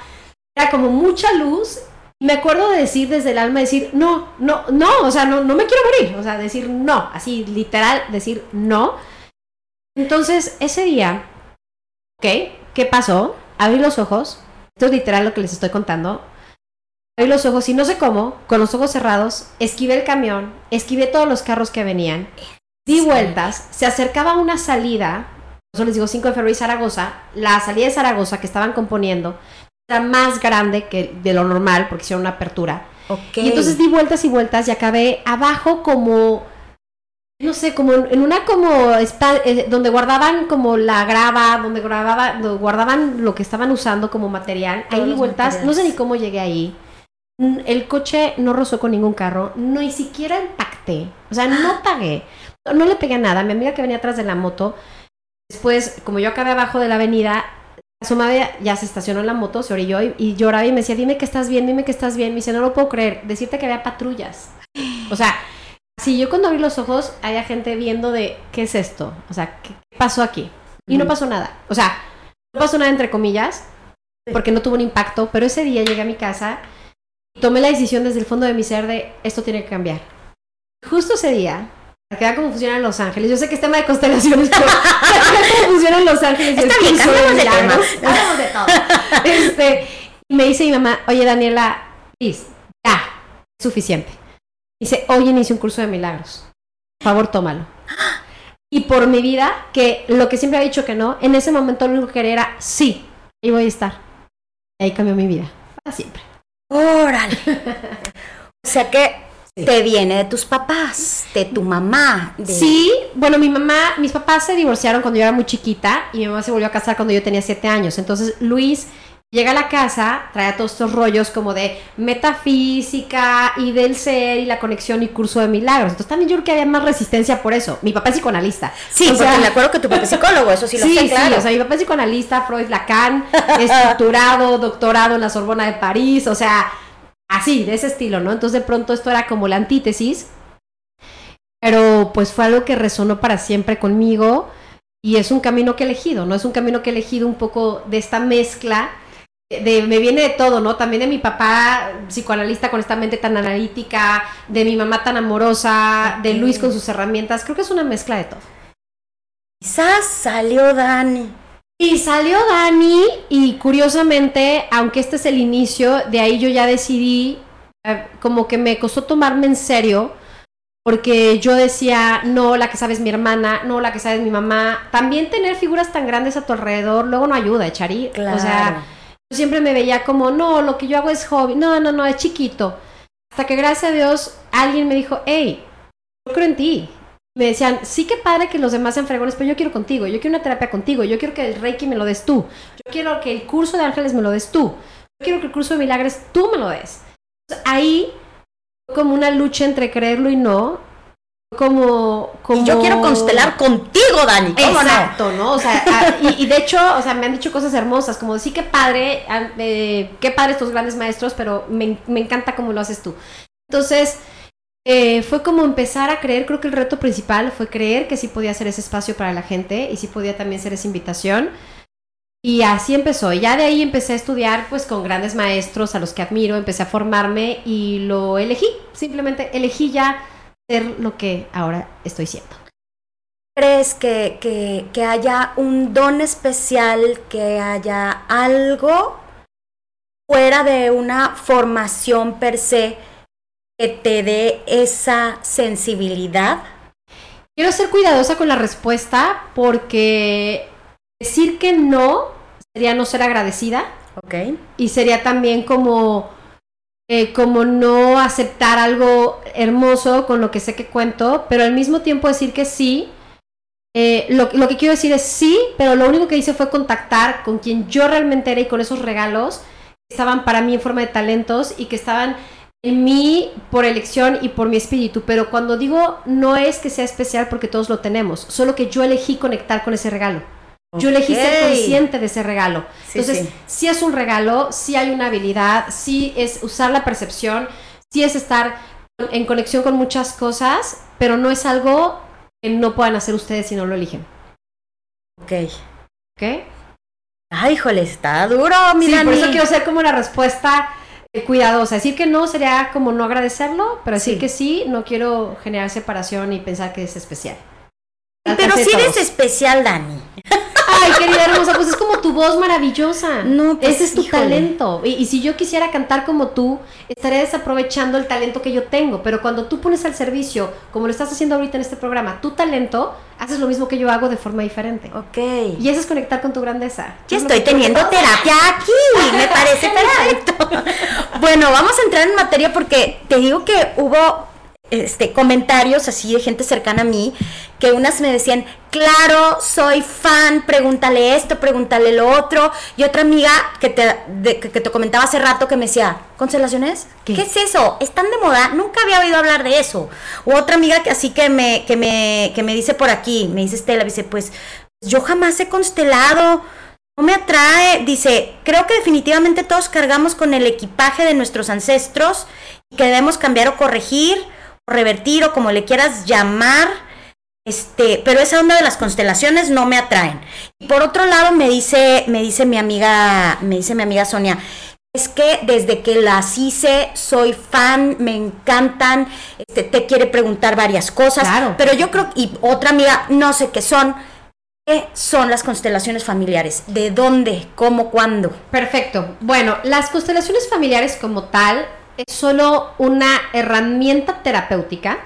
Era como mucha luz. Me acuerdo de decir desde el alma, decir, no, no, no, o sea, no, no me quiero morir. O sea, decir no, así literal, decir no. Entonces, ese día, ¿ok? ¿Qué pasó? Abrí los ojos. Esto es literal lo que les estoy contando. Abrí los ojos y no sé cómo, con los ojos cerrados, esquivé el camión, esquivé todos los carros que venían, di vueltas, se acercaba una salida, eso les digo 5 de febrero y Zaragoza, la salida de Zaragoza que estaban componiendo era más grande que de lo normal porque hicieron una apertura. Ok. Y entonces di vueltas y vueltas y acabé abajo como, no sé, como en una como, eh, donde guardaban como la grava, donde, grababa, donde guardaban lo que estaban usando como material. Todos Ahí di vueltas, no sé ni cómo llegué ahí. El coche no rozó con ningún carro, no ni siquiera impacté, o sea, no [gasps] pagué, no, no le pegué a nada. Mi amiga que venía atrás de la moto, después, como yo acabé abajo de la avenida, asomaba, ya se estacionó en la moto, se orilló y, y lloraba y me decía, dime que estás bien, dime que estás bien. Me dice, no lo puedo creer, decirte que había patrullas. O sea, si yo cuando abrí los ojos, había gente viendo de, ¿qué es esto? O sea, ¿qué pasó aquí? Y no pasó nada. O sea, no pasó nada entre comillas, porque no tuvo un impacto, pero ese día llegué a mi casa y tomé la decisión desde el fondo de mi ser de, esto tiene que cambiar. Justo ese día, para que vean cómo funcionan Los Ángeles, yo sé que es tema de constelaciones, pero [laughs] cómo funcionan Los Ángeles. Está bien, curso cambiemos de tema. Hablamos de todo. [laughs] Este, y me dice mi mamá, oye Daniela, ya, es suficiente. Dice, hoy inicio un curso de milagros. Por favor, tómalo. Y por mi vida, que lo que siempre había dicho que no, en ese momento lo único que quería era sí, ahí voy a estar. Y ahí cambió mi vida, para siempre. Órale. [laughs] O sea que. Te viene de tus papás, de tu mamá. de- Sí, bueno, mi mamá, mis papás se divorciaron cuando yo era muy chiquita y mi mamá se volvió a casar cuando yo tenía siete años. Entonces Luis llega a la casa, trae todos estos rollos como de metafísica y del ser y la conexión y curso de milagros. Entonces también yo creo que había más resistencia por eso. Mi papá es psicoanalista. Sí, O porque sea, me acuerdo que tu papá es psicólogo, eso sí lo [laughs] sí, sé, sí, o sea, mi papá es psicoanalista, Freud Lacan, [laughs] estructurado, doctorado en la Sorbona de París, o sea, así, de ese estilo, ¿no? Entonces de pronto esto era como la antítesis, pero pues fue algo que resonó para siempre conmigo y es un camino que he elegido, ¿no? Es un camino que he elegido un poco de esta mezcla. De, de- me viene de todo, ¿no? También de mi papá psicoanalista con esta mente tan analítica, de mi mamá tan amorosa, de. Luis con sus herramientas. Creo que es una mezcla de todo. Quizás salió Dani. Y salió Dani y curiosamente, aunque este es el inicio, de ahí yo ya decidí, eh, como que me costó tomarme en serio, porque yo decía, no, la que sabe es mi hermana, no, la que sabe es mi mamá. También tener figuras tan grandes a tu alrededor luego no ayuda, Chari. O sea, yo siempre me veía como, no, lo que yo hago es hobby, no, no, no, es chiquito. Hasta que gracias a Dios alguien me dijo, hey, yo creo en ti. Me decían, sí que padre que los demás sean fregones, pero yo quiero contigo, yo quiero una terapia contigo, yo quiero que el Reiki me lo des tú, yo quiero que el curso de ángeles me lo des tú, yo quiero que el curso de milagres tú me lo des. ahí como una lucha entre creerlo y no, como, como... Y yo quiero constelar contigo, Dani. Exacto, ¿no? O sea, ah, y, de hecho, o sea, me han dicho cosas hermosas, como sí, qué padre, ah, eh, qué padre estos grandes maestros, pero me, me encanta cómo lo haces tú. Entonces, eh, fue como empezar a creer, creo que el reto principal fue creer que sí podía ser ese espacio para la gente y sí podía también ser esa invitación. Y así empezó. Ya de ahí empecé a estudiar pues con grandes maestros a los que admiro, empecé a formarme y lo elegí. Simplemente elegí ya ser lo que ahora estoy siendo. ¿Crees que, que, haya un don especial, que haya algo fuera de una formación per se que te dé esa sensibilidad? Quiero ser cuidadosa con la respuesta porque decir que no sería no ser agradecida. Ok. Y sería también como, eh, como no aceptar algo hermoso con lo que sé que cuento, pero al mismo tiempo decir que sí. Eh, lo, lo, que quiero decir es sí, pero lo único que hice fue contactar con quien yo realmente era y con esos regalos que estaban para mí en forma de talentos y que estaban en mí por elección y por mi espíritu, pero cuando digo no es que sea especial porque todos lo tenemos, solo que yo elegí conectar con ese regalo. Yo elegí ser consciente de ese regalo. Entonces, si es un regalo, si hay una habilidad, si es usar la percepción, si es estar en conexión con muchas cosas, pero no es algo que no puedan hacer ustedes si no lo eligen. Ok. ¿Ok? Ay, híjole, está duro, mira. Sí, por eso quiero ser como la respuesta cuidadosa. Decir que no sería como no agradecerlo, pero decir que sí, no quiero generar separación y pensar que es especial. Pero si eres especial, Dani. Ay, querida hermosa, pues es como tu voz maravillosa. No, pues, ese es tu talento. Y, si yo quisiera cantar como tú, estaría desaprovechando el talento que yo tengo. Pero cuando tú pones al servicio, como lo estás haciendo ahorita en este programa, tu talento, haces lo mismo que yo hago de forma diferente. Ok. Y eso es conectar con tu grandeza. Ya estoy teniendo terapia aquí, me [laughs] parece perfecto. bueno, vamos a entrar en materia porque te digo que hubo este, comentarios así de gente cercana a mí, que unas me decían, claro, soy fan, pregúntale esto, pregúntale lo otro, y otra amiga que te, que te comentaba hace rato que me decía, ¿constelaciones? ¿Qué? es eso? ¿Están de moda? Nunca había oído hablar de eso. O otra amiga que así que me, que me, que me dice por aquí, me dice Estela, dice, pues yo jamás he constelado, no me atrae, dice, creo que definitivamente todos cargamos con el equipaje de nuestros ancestros y que debemos cambiar o corregir revertir o como le quieras llamar, este, pero esa onda de las constelaciones no me atraen. Y por otro lado me dice, me dice mi amiga, me dice mi amiga Sonia, es que desde que las hice soy fan, me encantan, este, te quiere preguntar varias cosas, claro. pero yo creo, y otra amiga, no sé qué son, ¿Qué son las constelaciones familiares? ¿De dónde? ¿Cómo? ¿Cuándo? Perfecto. Bueno, las constelaciones familiares como tal es solo una herramienta terapéutica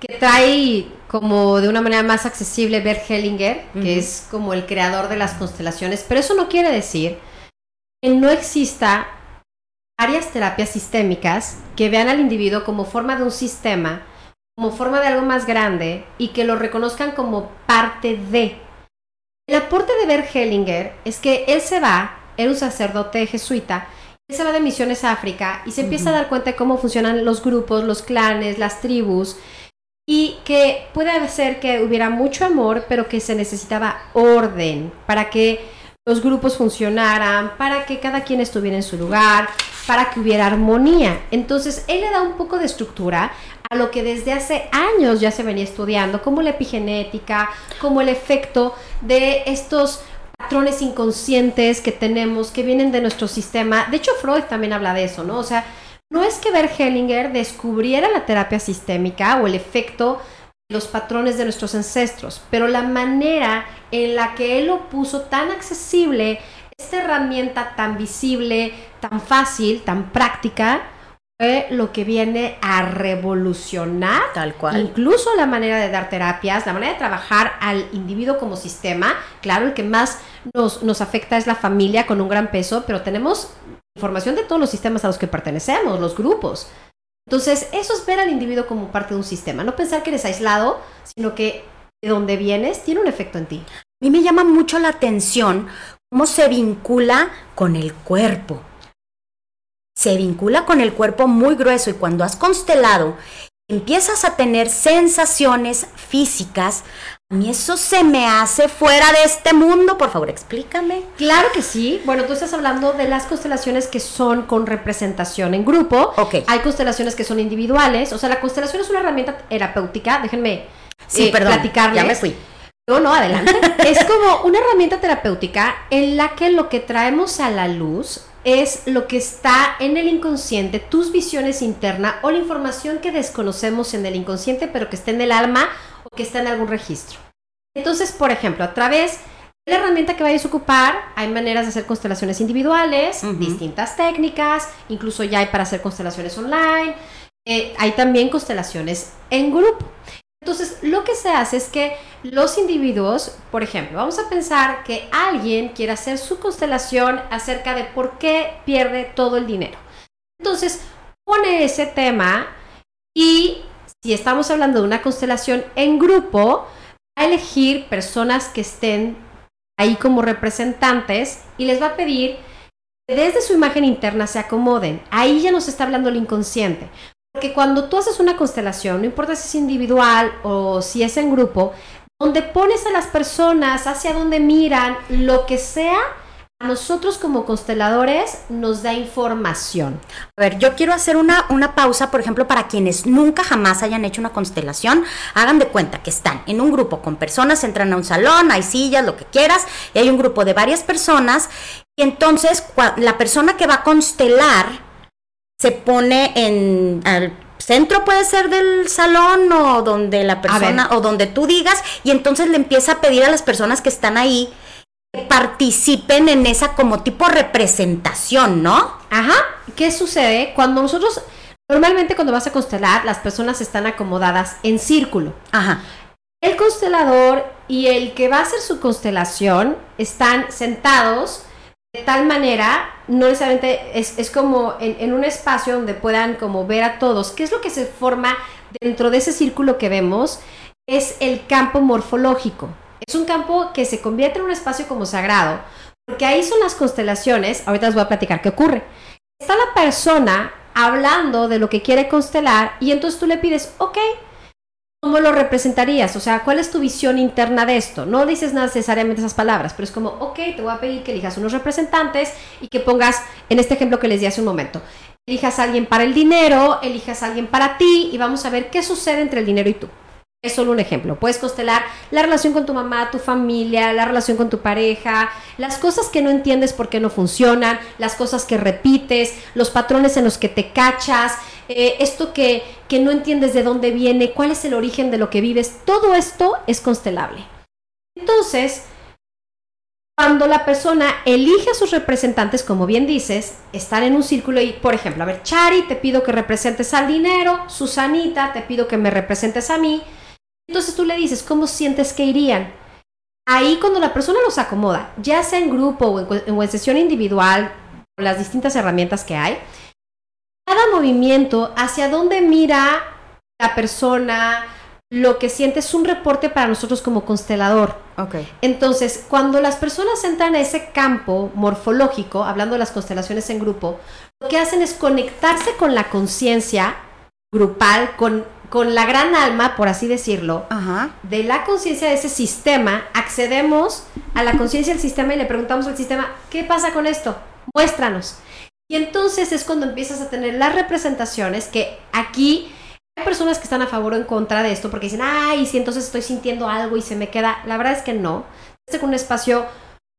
que trae como de una manera más accesible Bert Hellinger, que es como el creador de las constelaciones, pero eso no quiere decir que no exista varias terapias sistémicas que vean al individuo como forma de un sistema, como forma de algo más grande y que lo reconozcan como parte de. El aporte de Bert Hellinger es que él se va, era un sacerdote jesuita, se va de misiones a África y se empieza a dar cuenta de cómo funcionan los grupos, los clanes, las tribus y que puede ser que hubiera mucho amor, pero que se necesitaba orden para que los grupos funcionaran, para que cada quien estuviera en su lugar, para que hubiera armonía. Entonces, él le da un poco de estructura a lo que desde hace años ya se venía estudiando, como la epigenética, como el efecto de estos patrones inconscientes que tenemos, que vienen de nuestro sistema. De hecho, Freud también habla de eso, ¿no? O sea, no es que Bert Hellinger descubriera la terapia sistémica o el efecto de los patrones de nuestros ancestros, pero la manera en la que él lo puso tan accesible, esta herramienta tan visible, tan fácil, tan práctica, fue lo que viene a revolucionar Tal cual. incluso la manera de dar terapias, la manera de trabajar al individuo como sistema. Claro, el que más nos, nos afecta es la familia con un gran peso, pero tenemos información de todos los sistemas a los que pertenecemos, los grupos. Entonces, eso es ver al individuo como parte de un sistema, no pensar que eres aislado, sino que de donde vienes tiene un efecto en ti. A mí me llama mucho la atención cómo se vincula con el cuerpo. Se vincula con el cuerpo muy grueso y cuando has constelado, empiezas a tener sensaciones físicas. A mí eso se me hace fuera de este mundo. Por favor, explícame. Claro que sí. Bueno, tú estás hablando de las constelaciones que son con representación en grupo. Ok. Hay constelaciones que son individuales. O sea, la constelación es una herramienta terapéutica. Déjenme Sí, eh, perdón. platicarles. Ya me fui. No, no, adelante. [laughs] es como una herramienta terapéutica en la que lo que traemos a la luz es lo que está en el inconsciente, tus visiones internas o la información que desconocemos en el inconsciente, pero que está en el alma que está en algún registro. Entonces, por ejemplo, a través de la herramienta que vayas a ocupar, hay maneras de hacer constelaciones individuales, distintas técnicas, incluso ya hay para hacer constelaciones online, eh, hay también constelaciones en grupo. Entonces, lo que se hace es que los individuos, por ejemplo, vamos a pensar que alguien quiere hacer su constelación acerca de por qué pierde todo el dinero. Entonces, pone ese tema y si estamos hablando de una constelación en grupo, va a elegir personas que estén ahí como representantes y les va a pedir que desde su imagen interna se acomoden. Ahí ya nos está hablando el inconsciente. Porque cuando tú haces una constelación, no importa si es individual o si es en grupo, donde pones a las personas hacia donde miran, lo que sea, nosotros como consteladores nos da información. A ver, yo quiero hacer una, una pausa, por ejemplo, para quienes nunca jamás hayan hecho una constelación, hagan de cuenta que están en un grupo con personas, entran a un salón, hay sillas, lo que quieras, y hay un grupo de varias personas, y entonces la persona que va a constelar se pone en al centro puede ser del salón o donde la persona o donde tú digas y entonces le empieza a pedir a las personas que están ahí participen en esa como tipo representación, ¿no? Ajá. ¿Qué sucede? Cuando nosotros, normalmente cuando vas a constelar, las personas están acomodadas en círculo. Ajá. El constelador y el que va a hacer su constelación están sentados de tal manera, no necesariamente es, es como en, en un espacio donde puedan como ver a todos. ¿Qué es lo que se forma dentro de ese círculo que vemos? Es el campo morfológico. Es un campo que se convierte en un espacio como sagrado, porque ahí son las constelaciones. Ahorita les voy a platicar qué ocurre. Está la persona hablando de lo que quiere constelar y entonces tú le pides, ok, ¿Cómo lo representarías? O sea, ¿cuál es tu visión interna de esto? No dices necesariamente esas palabras, pero es como, ok, te voy a pedir que elijas unos representantes y que pongas, en este ejemplo que les di hace un momento, elijas a alguien para el dinero, elijas a alguien para ti y vamos a ver qué sucede entre el dinero y tú. Es solo un ejemplo. Puedes constelar la relación con tu mamá, tu familia, la relación con tu pareja, las cosas que no entiendes por qué no funcionan, las cosas que repites, los patrones en los que te cachas, eh, esto que, que no entiendes de dónde viene, cuál es el origen de lo que vives. Todo esto es constelable. Entonces, cuando la persona elige a sus representantes, como bien dices, están en un círculo y, por ejemplo, a ver, Chari, te pido que representes al dinero, Susanita, te pido que me representes a mí. Entonces tú le dices, ¿cómo sientes que irían? Ahí cuando la persona los acomoda, ya sea en grupo o en, cu- o en sesión individual, con las distintas herramientas que hay, cada movimiento, hacia dónde mira la persona, lo que siente es un reporte para nosotros como constelador. Entonces, cuando las personas entran a ese campo morfológico, hablando de las constelaciones en grupo, lo que hacen es conectarse con la conciencia grupal, con, con la gran alma, por así decirlo, Ajá. de la conciencia de ese sistema, accedemos a la conciencia del sistema y le preguntamos al sistema, ¿qué pasa con esto? Muéstranos. Y entonces es cuando empiezas a tener las representaciones que aquí hay personas que están a favor o en contra de esto porque dicen, ay, si entonces estoy sintiendo algo y se me queda. La verdad es que no. Es con un espacio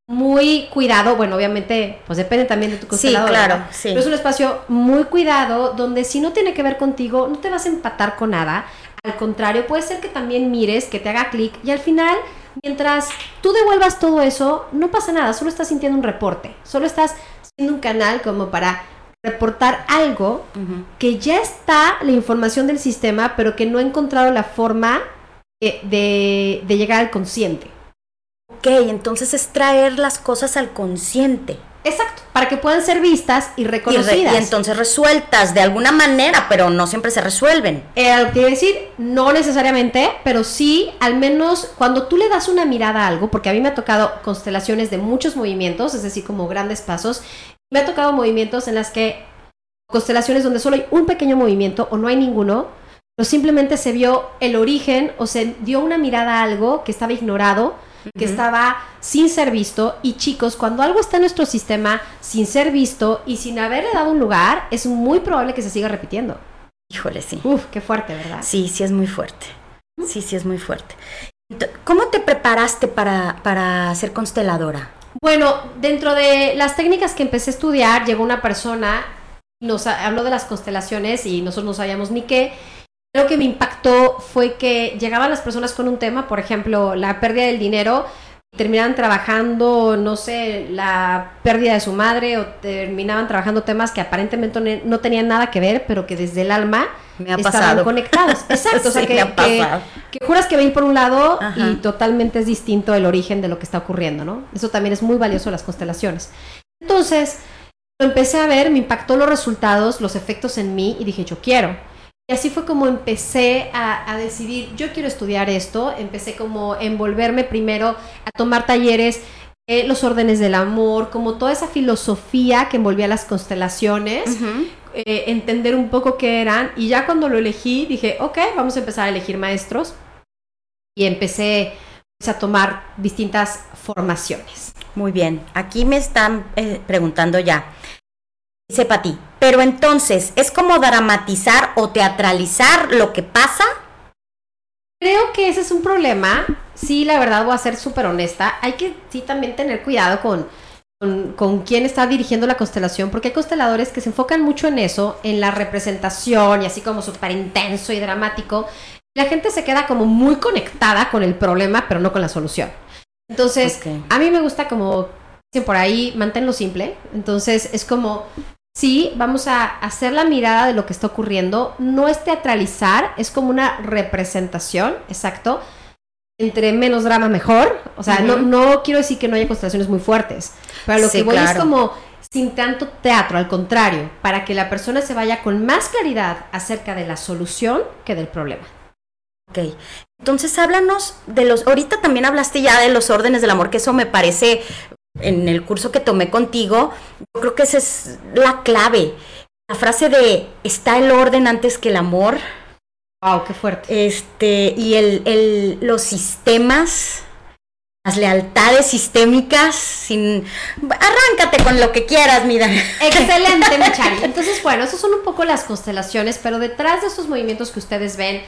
muy cuidado. Bueno, obviamente, pues depende también de tu Sí, constelador. claro, ¿verdad? sí. Pero es un espacio muy cuidado donde si no tiene que ver contigo, no te vas a empatar con nada. Al contrario, puede ser que también mires, que te haga clic y al final, mientras tú devuelvas todo eso, no pasa nada, solo estás sintiendo un reporte, solo estás siendo un canal como para reportar algo que ya está la información del sistema, pero que no he encontrado la forma eh, de, de llegar al consciente. Ok, entonces es traer las cosas al consciente. Exacto, para que puedan ser vistas y Y, re- reconocidas. y entonces resueltas de alguna manera, pero no siempre se resuelven. Eh, quiere decir, no necesariamente, pero sí, al menos cuando tú le das una mirada a algo, porque a mí me ha tocado constelaciones de muchos movimientos, es decir, como grandes pasos, me ha tocado movimientos en las que, constelaciones donde solo hay un pequeño movimiento o no hay ninguno, pero simplemente se vio el origen o se dio una mirada a algo que estaba ignorado, que Ujú. estaba sin ser visto. Y chicos, cuando algo está en nuestro sistema sin ser visto y sin haberle dado un lugar, es muy probable que se siga repitiendo. Híjole, sí. Uf, qué fuerte, ¿verdad? Sí, sí es muy fuerte. Sí, sí es muy fuerte. ¿Cómo te preparaste para, para ser consteladora? Bueno, dentro de las técnicas que empecé a estudiar, llegó una persona, nos ha- habló de las constelaciones y nosotros no sabíamos ni qué. Lo que me impactó fue que llegaban las personas con un tema, por ejemplo, la pérdida del dinero, y terminaban trabajando, no sé, la pérdida de su madre o terminaban trabajando temas que aparentemente no, tenían nada que ver, pero que desde el alma Me ha estaban pasado. conectados. [laughs] Exacto, o sea Sí, que, que- juras que va a ir por un lado Ajá. y totalmente es distinto el origen de lo que está ocurriendo, ¿no? Eso también es muy valioso las constelaciones. Entonces, lo empecé a ver, me impactó los resultados, los efectos en mí y dije, yo quiero. Y así fue como empecé a, a decidir, yo quiero estudiar esto, empecé como a envolverme primero a tomar talleres, eh, los órdenes del amor, como toda esa filosofía que envolvía las constelaciones eh, entender un poco qué eran y ya cuando lo elegí dije, ok, vamos a empezar a elegir maestros y empecé pues, a tomar distintas formaciones. Muy bien. Aquí me están eh, preguntando ya. Dice Pati, pero entonces, ¿es como dramatizar o teatralizar lo que pasa? Creo que ese es un problema. Sí, la verdad voy a ser súper honesta. Hay que sí también tener cuidado con, con, con quién está dirigiendo la constelación, porque hay consteladores que se enfocan mucho en eso, en la representación y así como súper intenso y dramático. La gente se queda como muy conectada con el problema, pero no con la solución. Entonces, a mí me gusta como, por ahí, manténlo simple. Entonces, es como, sí, vamos a hacer la mirada de lo que está ocurriendo. No es teatralizar, es como una representación, exacto. Entre menos drama, mejor. O sea, no, no quiero decir que no haya constelaciones muy fuertes, pero lo Sí, que voy es como sin tanto teatro, al contrario, para que la persona se vaya con más claridad acerca de la solución que del problema. Ok. Entonces, háblanos de los. Ahorita también hablaste ya de los órdenes del amor, que eso me parece en el curso que tomé contigo. Yo creo que esa es la clave. La frase de está el orden antes que el amor. Wow, qué fuerte. Este, y el, el- los sistemas, las lealtades sistémicas, sin. Arráncate con lo que quieras, mira. [laughs] Excelente, Michari. Entonces, bueno, esas son un poco las constelaciones, pero detrás de estos movimientos que ustedes ven,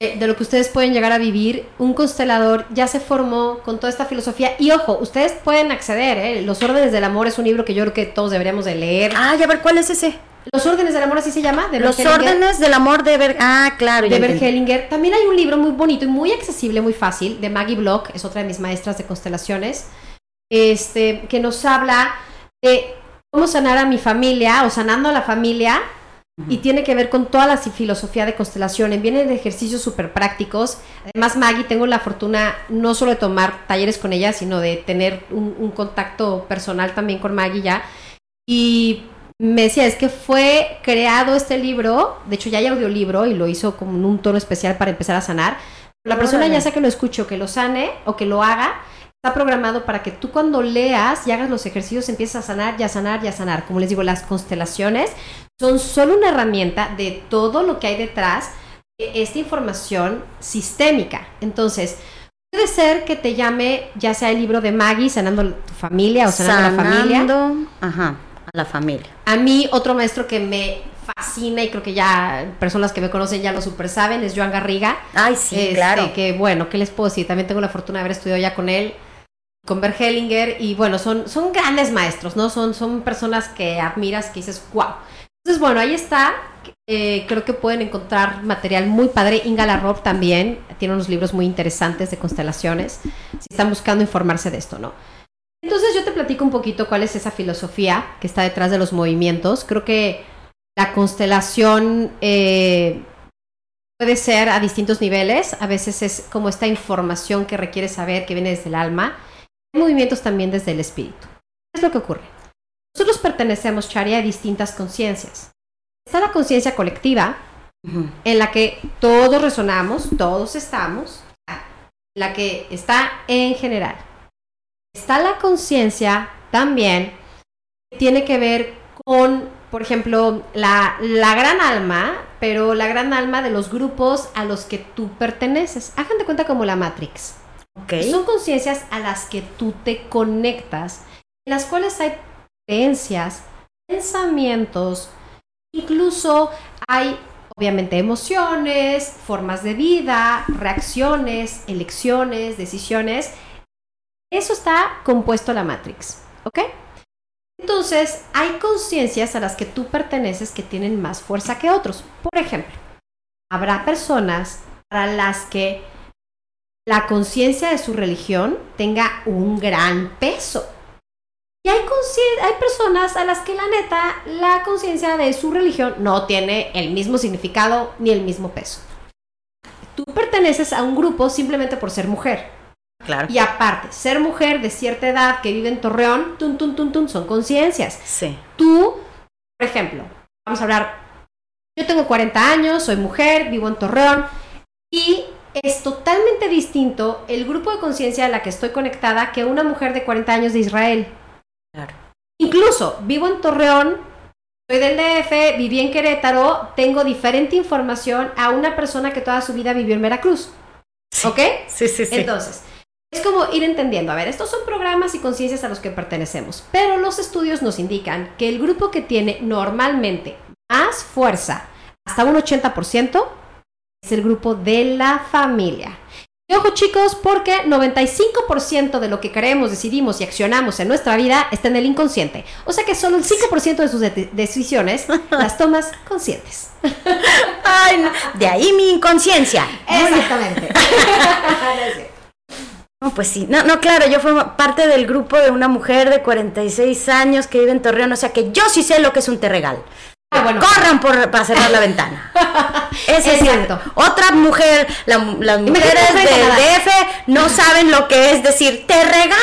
de lo que ustedes pueden llegar a vivir, un constelador ya se formó con toda esta filosofía. Y ojo, ustedes pueden acceder, ¿eh? Los órdenes del amor es un libro que yo creo que todos deberíamos de leer. Ay, a ver, ¿cuál es ese? Los órdenes del amor, así se llama. De Los órdenes del amor de ver. Ah, claro, ya de. Hellinger. También hay un libro muy bonito y muy accesible, muy fácil, de Maggie Block, es otra de mis maestras de constelaciones, este, que nos habla de cómo sanar a mi familia o sanando a la familia. Y tiene que ver con toda la filosofía de constelaciones. Vienen de ejercicios súper prácticos. Además, Maggie, tengo la fortuna no solo de tomar talleres con ella, sino de tener un, un contacto personal también con Maggie ya. Y me decía, es que fue creado este libro, de hecho ya hay audiolibro y lo hizo como en un tono especial para empezar a sanar. La persona ya sea que lo escuche o que lo sane o que lo haga, está programado para que tú cuando leas y hagas los ejercicios empieces a sanar y a sanar y a sanar. Como les digo, las constelaciones son solo una herramienta de todo lo que hay detrás de esta información sistémica. Entonces, puede ser que te llame ya sea el libro de Maggie, sanando tu familia o sanando, a la familia. Ajá, a la familia. A mí, otro maestro que me fascina y creo que ya personas que me conocen ya lo super saben es Joan Garriga. Ay, sí, Este, claro. Que bueno, ¿qué les puedo decir? También tengo la fortuna de haber estudiado ya con él, con Bert Hellinger, y bueno, son, son grandes maestros, ¿no? Son, son personas que admiras, que dices, wow. Entonces, bueno, ahí está. Eh, creo que pueden encontrar material muy padre. Inga Larrob también tiene unos libros muy interesantes de constelaciones, si están buscando informarse de esto, ¿no? Entonces yo te platico un poquito cuál es esa filosofía que está detrás de los movimientos. Creo que la constelación eh, puede ser a distintos niveles. A veces es como esta información que requiere saber que viene desde el alma. Hay movimientos también desde el espíritu. ¿Qué es lo que ocurre? Nosotros pertenecemos, Chari, a distintas conciencias. Está la conciencia colectiva, en la que todos resonamos, todos estamos, la que está en general. Está la conciencia también que tiene que ver con, por ejemplo, la, la, gran alma, pero la gran alma de los grupos a los que tú perteneces. Hagan de cuenta como la Matrix. Son conciencias a las que tú te conectas, en las cuales hay creencias, pensamientos, incluso hay obviamente emociones, formas de vida, reacciones, elecciones, decisiones. Eso está compuesto la Matrix, ¿ok? Entonces, hay conciencias a las que tú perteneces que tienen más fuerza que otros. Por ejemplo, habrá personas para las que la conciencia de su religión tenga un gran peso. Y hay, hay personas a las que la neta, la conciencia de su religión no tiene el mismo significado ni el mismo peso. Tú perteneces a un grupo simplemente por ser mujer. Claro. Y aparte, ser mujer de cierta edad que vive en Torreón, tun, tun, tun, tun, son conciencias. Sí. Tú, por ejemplo, vamos a hablar, yo tengo 40 años, soy mujer, vivo en Torreón y es totalmente distinto el grupo de conciencia a la que estoy conectada que una mujer de 40 años de Israel. Claro. Incluso vivo en Torreón, soy del DF, viví en Querétaro, tengo diferente información a una persona que toda su vida vivió en Veracruz. ¿Ok? Sí, sí, sí. Entonces, es como ir entendiendo, a ver, estos son programas y conciencias a los que pertenecemos, pero los estudios nos indican que el grupo que tiene normalmente más fuerza, hasta un 80%, es el grupo de la familia. Y ojo chicos, porque 95% de lo que creemos, decidimos y accionamos en nuestra vida está en el inconsciente. O sea que solo el 5% de sus de decisiones [laughs] las tomas conscientes. Ay, no. De ahí mi inconsciencia. Exactamente. [laughs] No, pues sí. No, no, claro, yo formo parte del grupo de una mujer de 46 años que vive en Torreón, o sea que yo sí sé lo que es un terregal. Ah, bueno. Corran por, para cerrar la ventana. [laughs] Es Exacto. Otra mujer, la- las mujeres del. DF no saben lo que es decir terregal.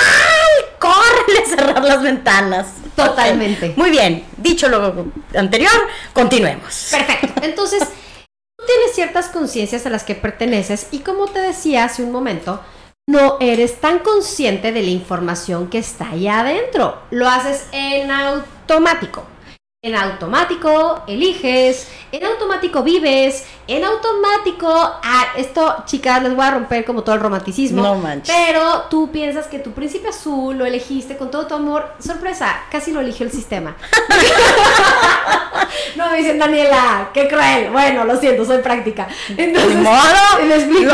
Córrele a cerrar las ventanas. Totalmente. Muy bien. Dicho lo anterior, continuemos. Perfecto. Entonces, tú tienes ciertas conciencias a las que perteneces y como te decía hace un momento, no eres tan consciente de la información que está ahí adentro. Lo haces en automático. En automático eliges, en automático vives, en automático... Ah, esto, chicas, les voy a romper como todo el romanticismo. No manches. Pero tú piensas que tu príncipe azul lo elegiste con todo tu amor. Sorpresa, casi lo eligió el sistema. [laughs] no me dicen Daniela, qué cruel. Bueno, lo siento, soy práctica. Entonces, Ni modo. [laughs] ¿Me explico?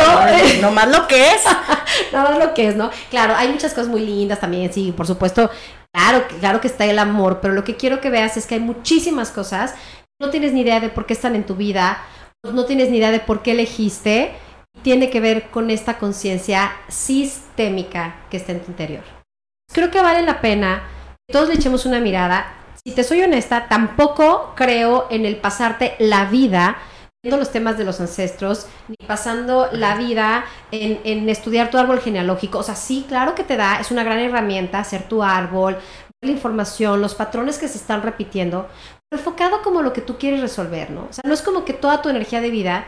No, más lo que es. [laughs] Nada más lo que es, ¿no? Claro, hay muchas cosas muy lindas también, sí, por supuesto. Claro, claro que está el amor, pero lo que quiero que veas es que hay muchísimas cosas. No tienes ni idea de por qué están en tu vida, no tienes ni idea de por qué elegiste. Tiene que ver con esta conciencia sistémica que está en tu interior. Creo que vale la pena que todos le echemos una mirada. Si te soy honesta, tampoco creo en el pasarte la vida los temas de los ancestros, ni pasando la vida en, en estudiar tu árbol genealógico. O sea, sí, claro que te da, es una gran herramienta hacer tu árbol, la información, los patrones que se están repitiendo, pero enfocado como lo que tú quieres resolver, ¿no? O sea, no es como que toda tu energía de vida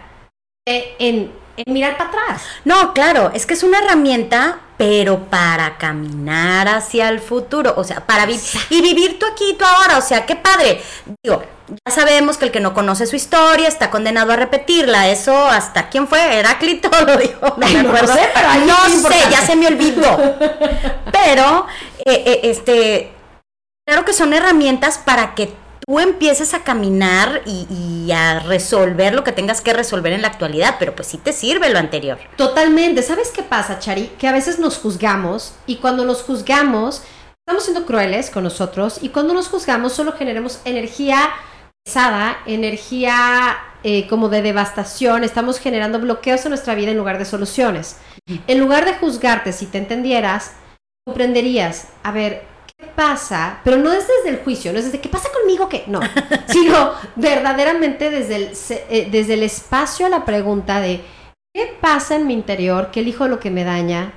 en, en mirar para atrás. No, claro, es que es una herramienta, pero para caminar hacia el futuro, o sea, para vivir y vivir tú aquí y tú ahora, o sea, qué padre. Digo, ya sabemos que el que no conoce su historia está condenado a repetirla. Eso hasta quién fue, Heráclito [laughs] lo dijo, no me no acuerdo. sé, pero no sé, ya se me olvidó. [laughs] Pero eh, eh, este claro que son herramientas para que tú empieces a caminar y, y a resolver lo que tengas que resolver en la actualidad, pero pues sí te sirve lo anterior. Totalmente. ¿Sabes qué pasa, Chari? Que a veces nos juzgamos y cuando nos juzgamos estamos siendo crueles con nosotros y cuando nos juzgamos solo generamos energía pesada, energía eh, como de devastación, estamos generando bloqueos en nuestra vida en lugar de soluciones. En lugar de juzgarte, si te entendieras, comprenderías, a ver, ¿qué ¿qué pasa? Pero no es desde el juicio, no es desde ¿qué pasa conmigo? que No, [laughs] sino verdaderamente desde el, eh, desde el espacio a la pregunta de ¿qué pasa en mi interior que elijo lo que me daña?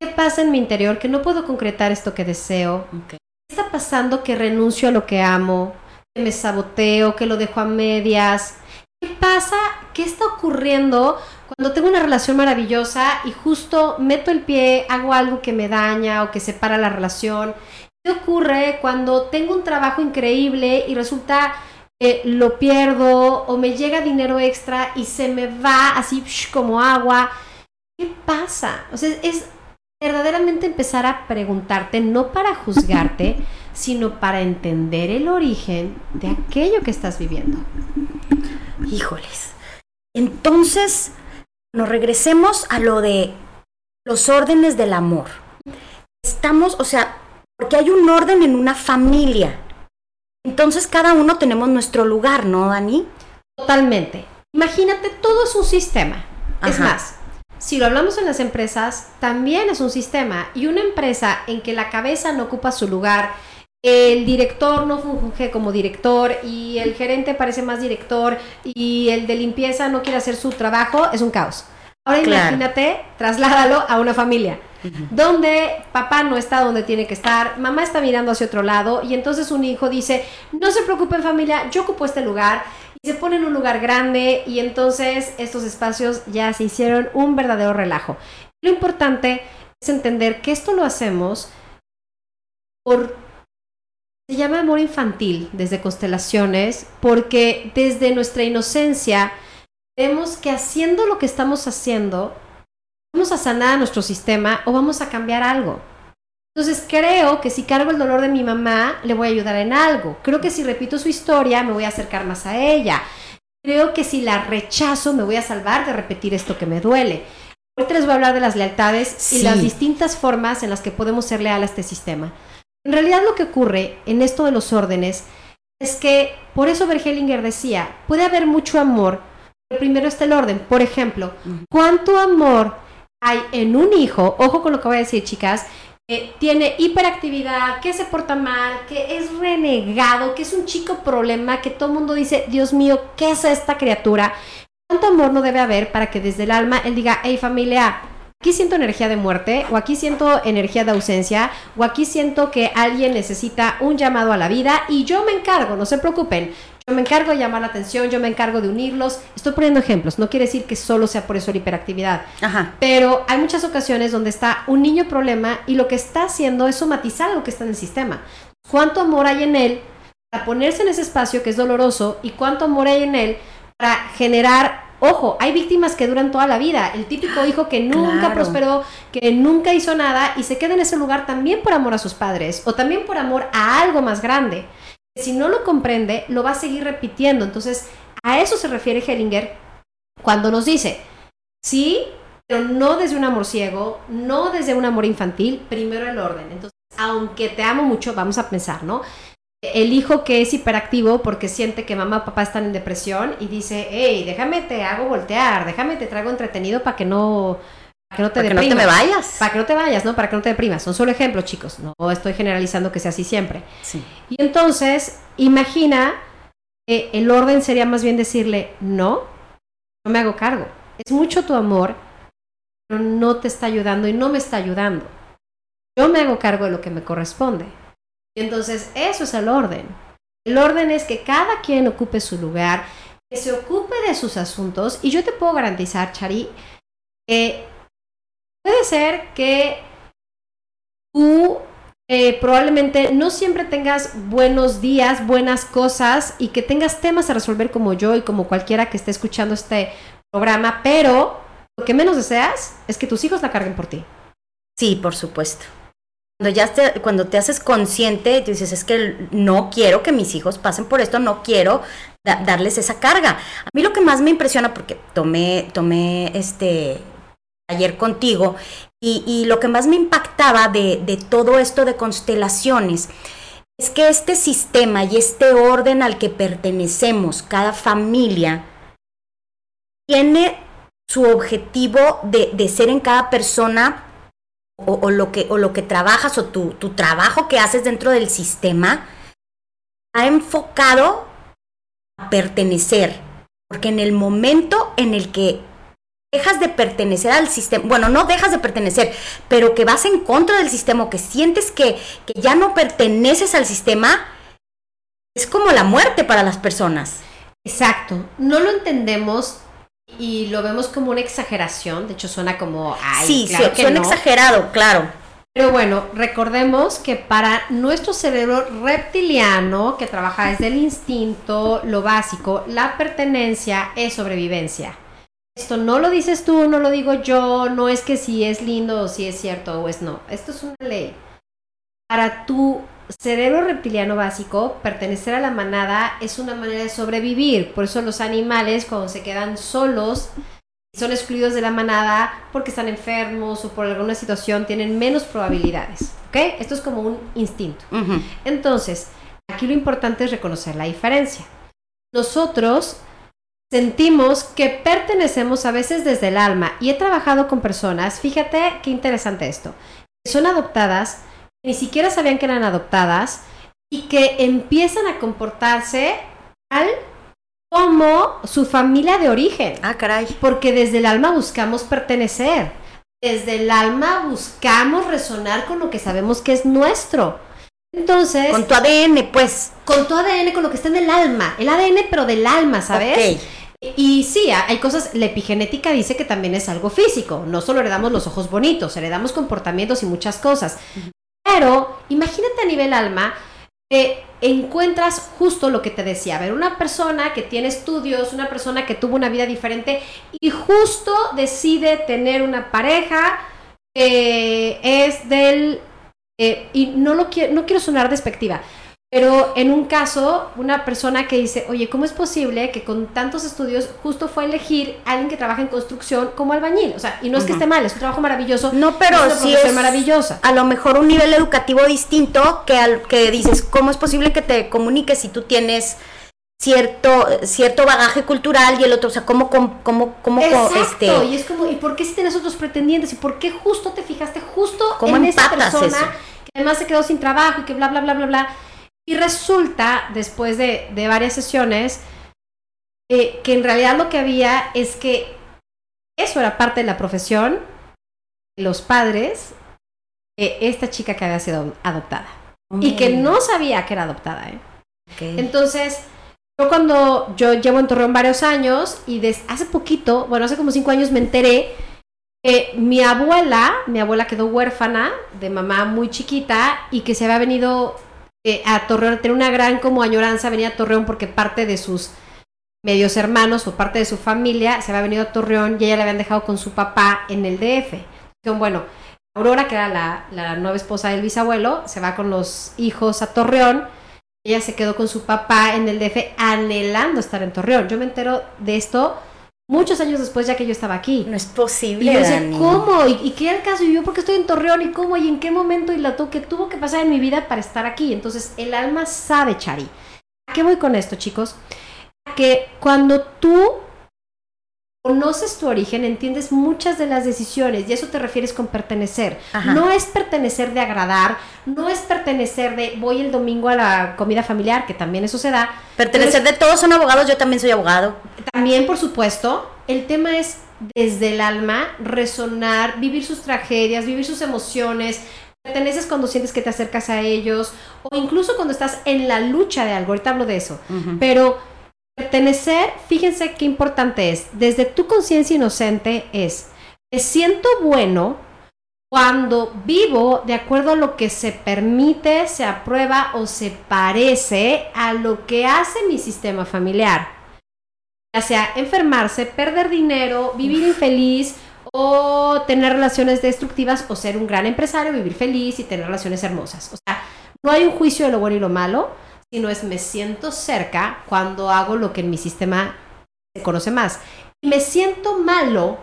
¿Qué pasa en mi interior que no puedo concretar esto que deseo? ¿Qué está pasando que renuncio a lo que amo? Que me saboteo, que lo dejo a medias. ¿Qué pasa? ¿Qué está ocurriendo cuando tengo una relación maravillosa y justo meto el pie, hago algo que me daña o que separa la relación? ¿Qué ocurre cuando tengo un trabajo increíble y resulta que lo pierdo o me llega dinero extra y se me va así como agua? ¿Qué pasa? O sea, es verdaderamente empezar a preguntarte, no para juzgarte, [laughs] sino para entender el origen de aquello que estás viviendo. Híjoles. Entonces, nos regresemos a lo de los órdenes del amor. Estamos, o sea, porque hay un orden en una familia. Entonces cada uno tenemos nuestro lugar, ¿no, Dani? Totalmente. Imagínate, todo es un sistema. Es más, si lo hablamos en las empresas, también es un sistema. Y una empresa en que la cabeza no ocupa su lugar, el director no funge como director y el gerente parece más director y el de limpieza no quiere hacer su trabajo, es un caos. Ahora imagínate, trasládalo a una familia donde papá no está donde tiene que estar, mamá está mirando hacia otro lado y entonces un hijo dice, no se preocupen familia, yo ocupo este lugar y se pone en un lugar grande y entonces estos espacios ya se hicieron un verdadero relajo. Lo importante es entender que esto lo hacemos por se llama amor infantil desde constelaciones, porque desde nuestra inocencia vemos que haciendo lo que estamos haciendo, vamos a sanar nuestro sistema o vamos a cambiar algo. Entonces creo que si cargo el dolor de mi mamá, le voy a ayudar en algo. Creo que si repito su historia, me voy a acercar más a ella. Creo que si la rechazo, me voy a salvar de repetir esto que me duele. Hoy les voy a hablar de las lealtades y las distintas formas en las que podemos ser leal a este sistema. En realidad lo que ocurre en esto de los órdenes es que, por eso Bergelinger decía, puede haber mucho amor, pero primero está el orden. Por ejemplo, ¿cuánto amor hay en un hijo? Ojo con lo que voy a decir, chicas. que tiene hiperactividad, que se porta mal, que es renegado, que es un chico problema, que todo el mundo dice, Dios mío, ¿qué es esta criatura? ¿Cuánto amor no debe haber para que desde el alma él diga, hey familia, aquí siento energía de muerte, o aquí siento energía de ausencia, o aquí siento que alguien necesita un llamado a la vida y yo me encargo, no se preocupen. Yo me encargo de llamar la atención, yo me encargo de unirlos. Estoy poniendo ejemplos, no quiere decir que solo sea por eso la hiperactividad. Ajá. Pero hay muchas ocasiones donde está un niño problema y lo que está haciendo es somatizar lo que está en el sistema. ¿Cuánto amor hay en él para ponerse en ese espacio que es doloroso y cuánto amor hay en él para generar Ojo, hay víctimas que duran toda la vida. El típico hijo que nunca prosperó, que nunca hizo nada y se queda en ese lugar también por amor a sus padres o también por amor a algo más grande. Si no lo comprende, lo va a seguir repitiendo. Entonces, a eso se refiere Hellinger cuando nos dice, sí, pero no desde un amor ciego, no desde un amor infantil, primero el orden. Entonces, aunque te amo mucho, vamos a pensar, ¿no? el hijo que es hiperactivo porque siente que mamá o papá están en depresión y dice, hey, déjame te hago voltear, déjame te traigo entretenido para que no que no te para que no te me vayas. Para que no te vayas, ¿no? Para que no te deprimas. Son solo ejemplos, chicos. No estoy generalizando que sea así siempre. Sí. Y entonces, imagina que el orden sería más bien decirle, no, no me hago cargo. Es mucho tu amor, pero no te está ayudando y no me está ayudando. Yo me hago cargo de lo que me corresponde. Y entonces eso es el orden. El orden es que cada quien ocupe su lugar, que se ocupe de sus asuntos. Y yo te puedo garantizar, Chari, que puede ser que tú eh, probablemente no siempre tengas buenos días, buenas cosas y que tengas temas a resolver como yo y como cualquiera que esté escuchando este programa, pero lo que menos deseas es que tus hijos la carguen por ti. Sí, por supuesto. Cuando ya te, cuando te haces consciente, dices, es que no quiero que mis hijos pasen por esto, no quiero darles esa carga. A mí lo que más me impresiona, porque tomé, tomé este ayer contigo, y, lo que más me impactaba de, todo esto de constelaciones, es que este sistema y este orden al que pertenecemos, cada familia, tiene su objetivo de, de ser en cada persona o, lo, que, o lo que trabajas o tu, tu trabajo que haces dentro del sistema ha enfocado a pertenecer. Porque en el momento en el que dejas de pertenecer al sistema, bueno, no dejas de pertenecer, pero que vas en contra del sistema, o que sientes que, que ya no perteneces al sistema, es como la muerte para las personas. Exacto, no lo entendemos y lo vemos como una exageración, de hecho suena como... Ay, sí, claro que suena no. exagerado, claro. Pero bueno, recordemos que para nuestro cerebro reptiliano, que trabaja desde el instinto, lo básico, la pertenencia es sobrevivencia. Esto no lo dices tú, no lo digo yo, no es que si es lindo o si es cierto o es no. Esto es una ley. Para tu cerebro reptiliano básico, pertenecer a la manada es una manera de sobrevivir. Por eso los animales, cuando se quedan solos, son excluidos de la manada porque están enfermos o por alguna situación, tienen menos probabilidades. ¿Ok? Esto es como un instinto. Entonces, aquí lo importante es reconocer la diferencia. Nosotros sentimos que pertenecemos a veces desde el alma y he trabajado con personas, fíjate qué interesante esto, que son adoptadas, ni siquiera sabían que eran adoptadas y que empiezan a comportarse al como su familia de origen. Ah, caray. Porque desde el alma buscamos pertenecer. Desde el alma buscamos resonar con lo que sabemos que es nuestro. Entonces, Con tu ADN, pues. con tu ADN, con lo que está en el alma. El ADN, pero del alma, ¿sabes? Ok. Y sí, hay cosas, la epigenética dice que también es algo físico. No solo heredamos los ojos bonitos, heredamos comportamientos y muchas cosas. Pero imagínate a nivel alma que encuentras justo lo que te decía. A ver, una persona que tiene estudios, una persona que tuvo una vida diferente y justo decide tener una pareja que es del... eh, y no, lo quiero, no quiero sonar despectiva, pero en un caso, una persona que dice, oye, ¿cómo es posible que con tantos estudios justo fue a elegir a alguien que trabaja en construcción como albañil? O sea, y no es que esté mal, es un trabajo maravilloso. No, pero es una sí es maravillosa. a lo mejor un nivel educativo distinto que al que dices, ¿cómo es posible que te comuniques si tú tienes cierto cierto bagaje cultural y el otro, o sea, cómo cómo cómo, cómo Exacto, este y es como, ¿y por qué si tienes otros pretendientes? ¿Y por qué justo te fijaste justo ¿Cómo en esa persona eso? que además se quedó sin trabajo y que bla, bla, bla, bla, bla? Y resulta, después de, de varias sesiones, eh, que en realidad lo que había es que eso era parte de la profesión, los padres, de esta chica que había sido adoptada. Y que no sabía que era adoptada, ¿eh? Entonces, yo cuando yo llevo en Torreón varios años y desde hace poquito, bueno, hace como cinco años me enteré que mi abuela, mi abuela quedó huérfana de mamá muy chiquita y que se había venido eh, a Torreón, tenía una gran como añoranza, venía a Torreón porque parte de sus medios hermanos o parte de su familia se había venido a Torreón y ella la habían dejado con su papá en el DF. Dijeron, bueno, Aurora, que era la, la nueva esposa del bisabuelo, se va con los hijos a Torreón. Ella se quedó con su papá en el DF anhelando estar en Torreón. Yo me entero de esto muchos años después ya que yo estaba aquí. no es Y posible, yo decía, Dani. ¿cómo? ¿Y, y qué era el caso? ¿Y yo por qué estoy en Torreón? ¿Y cómo? ¿Y en qué momento? ¿Y la que tuvo que pasar en mi vida para estar aquí? Entonces, el alma sabe, Chari. ¿A qué voy con esto, chicos? Que cuando tú conoces tu origen, entiendes muchas de las decisiones y eso te refieres con pertenecer. Ajá. No es pertenecer de agradar, no es pertenecer de voy el domingo a la comida familiar, que también eso se da. Pertenecer de todos son abogados, yo también soy abogado. También, por supuesto, el tema es desde el alma resonar, vivir sus tragedias, vivir sus emociones. Perteneces cuando sientes que te acercas a ellos o incluso cuando estás en la lucha de algo. Ahorita hablo de eso. Pero pertenecer, fíjense qué importante es. Desde tu conciencia inocente es, me siento bueno cuando vivo de acuerdo a lo que se permite, se aprueba o se parece a lo que hace mi sistema familiar ya sea enfermarse, perder dinero, vivir infeliz o tener relaciones destructivas o ser un gran empresario, vivir feliz y tener relaciones hermosas. O sea, no hay un juicio de lo bueno y lo malo, sino es me siento cerca cuando hago lo que en mi sistema se conoce más. Y me siento malo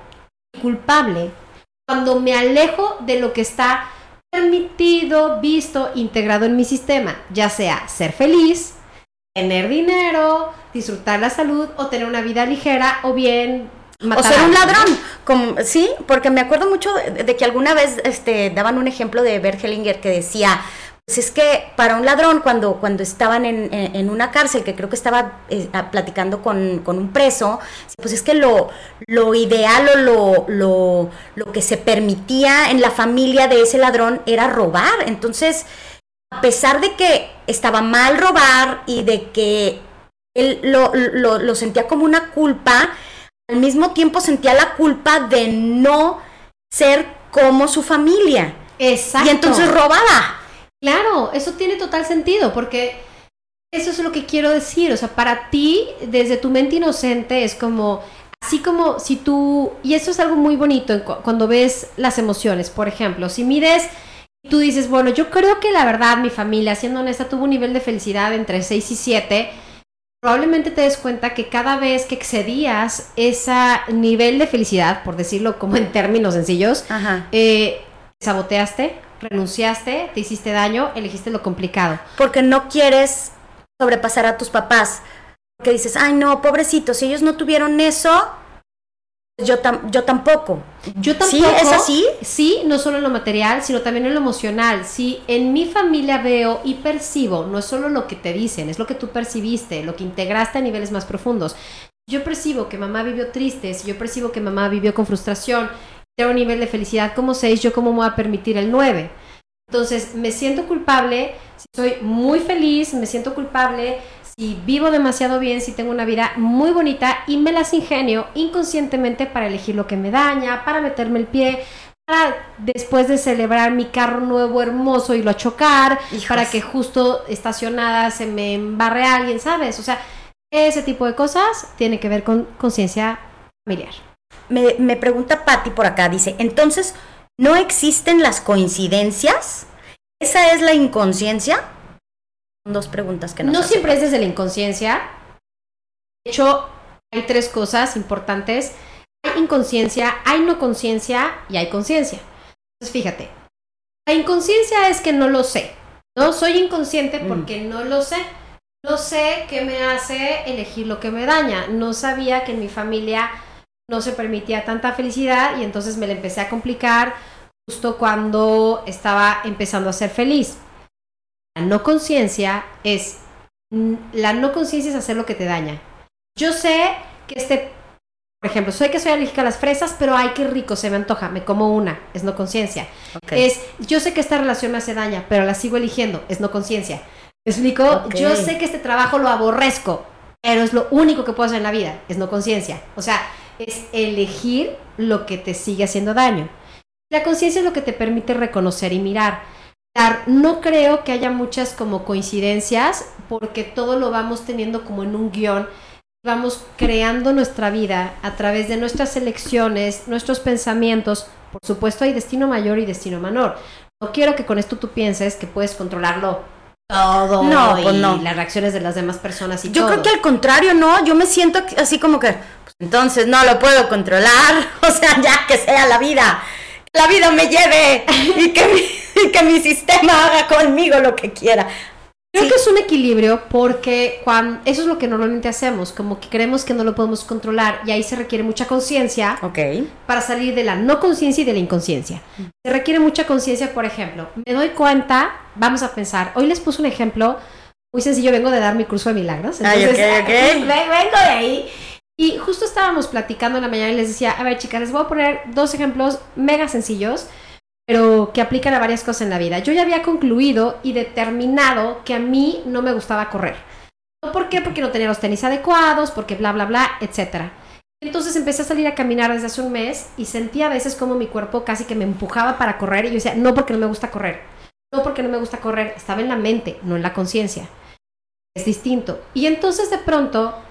y culpable cuando me alejo de lo que está permitido, visto, integrado en mi sistema, ya sea ser feliz, tener dinero, disfrutar la salud o tener una vida ligera o bien o ser un ladrón, como, sí, porque me acuerdo mucho de, que alguna vez este, daban un ejemplo de Bergelinger que decía, es que para un ladrón cuando, cuando estaban en, una cárcel, que creo que estaba eh, platicando con, un preso, pues es que lo, lo ideal o lo, lo, lo que se permitía en la familia de ese ladrón era robar, entonces a pesar de que estaba mal robar y de que él lo, lo, sentía como una culpa, al mismo tiempo sentía la culpa de no ser como su familia. Exacto. Y entonces robaba. Claro, eso tiene total sentido, porque eso es lo que quiero decir. O sea, para ti, desde tu mente inocente, es como, así como si tú, y eso es algo muy bonito cuando ves las emociones. Por ejemplo, si mides tú dices, bueno, yo creo que la verdad mi familia, siendo honesta, tuvo un nivel de felicidad entre 6 y 7, probablemente te des cuenta que cada vez que excedías ese nivel de felicidad, por decirlo como en términos sencillos, eh, saboteaste, renunciaste, te hiciste daño, elegiste lo complicado. Porque no quieres sobrepasar a tus papás. Porque dices, ay no, pobrecito, si ellos no tuvieron eso, yo, yo tampoco. Yo tampoco. ¿Sí? ¿Es así? Sí, no solo en lo material, sino también en lo emocional. Si en mi familia veo y percibo, no es solo lo que te dicen, es lo que tú percibiste, lo que integraste a niveles más profundos. Yo percibo que mamá vivió triste, si yo percibo que mamá vivió con frustración, tengo un nivel de felicidad como 6, yo cómo me voy a permitir el 9. Entonces, me siento culpable, si soy muy feliz, me siento culpable y vivo demasiado bien, si tengo una vida muy bonita y me las ingenio inconscientemente para elegir lo que me daña, para meterme el pie, para después de celebrar mi carro nuevo hermoso y lo chocar, para que justo estacionada se me embarre alguien, ¿sabes? O sea, ese tipo de cosas tiene que ver con conciencia familiar. Me, me pregunta Patti por acá, dice, entonces, ¿no existen las coincidencias? ¿Esa es la inconsciencia? dos preguntas que nos No siempre es desde la inconsciencia. De hecho, hay tres cosas importantes. Hay inconsciencia, hay no conciencia y hay conciencia. Entonces, fíjate, la inconsciencia es que no lo sé. No soy inconsciente mm. porque no lo sé. No sé qué me hace elegir lo que me daña. No sabía que en mi familia no se permitía tanta felicidad y entonces me la empecé a complicar justo cuando estaba empezando a ser feliz. La no conciencia es la no conciencia es hacer lo que te daña. Yo sé que este, por ejemplo, soy que soy alérgica a las fresas, pero ay, qué rico, se me antoja, me como una, es no conciencia. Es, yo sé que esta relación me hace daña, pero la sigo eligiendo, es no conciencia. ¿Me explico? Yo sé que este trabajo lo aborrezco, pero es lo único que puedo hacer en la vida, es no conciencia. O sea, es elegir lo que te sigue haciendo daño. La conciencia es lo que te permite reconocer y mirar. No creo que haya muchas como coincidencias porque todo lo vamos teniendo como en un guion. Vamos creando nuestra vida a través de nuestras elecciones, nuestros pensamientos. Por supuesto hay destino mayor y destino menor. No quiero que con esto tú pienses que puedes controlarlo todo no, y pues no. las reacciones de las demás personas y Yo creo que al contrario, no, yo me siento así como que pues, entonces no lo puedo controlar, [laughs] o sea, ya que sea la vida, la vida me lleve y que [laughs] que mi sistema haga conmigo lo que quiera. Creo que es un equilibrio porque cuando, eso es lo que normalmente hacemos, como que creemos que no lo podemos controlar y ahí se requiere mucha conciencia okay. para salir de la no conciencia y de la inconsciencia. Se requiere mucha conciencia, por ejemplo, me doy cuenta, vamos a pensar, hoy les puse un ejemplo muy sencillo, vengo de dar mi curso de milagros, entonces [laughs] vengo de ahí. Y justo estábamos platicando en la mañana y les decía, a ver chicas, les voy a poner dos ejemplos mega sencillos pero que aplican a varias cosas en la vida. Yo ya había concluido y determinado que a mí no me gustaba correr. ¿Por qué? Porque no tenía los tenis adecuados, porque bla, bla, bla, etc. Entonces empecé a salir a caminar desde hace un mes y sentía a veces como mi cuerpo casi que me empujaba para correr y yo decía, no porque no me gusta correr, no porque no me gusta correr, estaba en la mente, no en la conciencia. Es distinto. Y entonces de pronto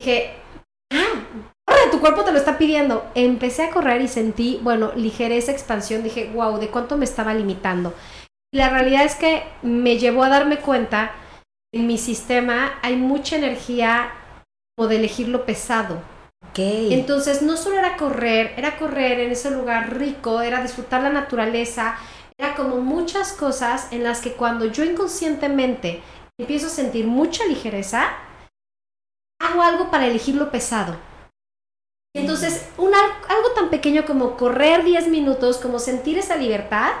dije, ah, tu cuerpo te lo está pidiendo. Empecé a correr y sentí, bueno, ligereza, expansión. Dije, wow, ¿de cuánto me estaba limitando? Y la realidad es que me llevó a darme cuenta, en mi sistema hay mucha energía como de elegir lo pesado. Okay. Entonces, no solo era correr, era correr en ese lugar rico, era disfrutar la naturaleza, era como muchas cosas en las que cuando yo inconscientemente empiezo a sentir mucha ligereza, hago algo para elegir lo pesado Entonces, un, algo tan pequeño como correr 10 minutos, como sentir esa libertad,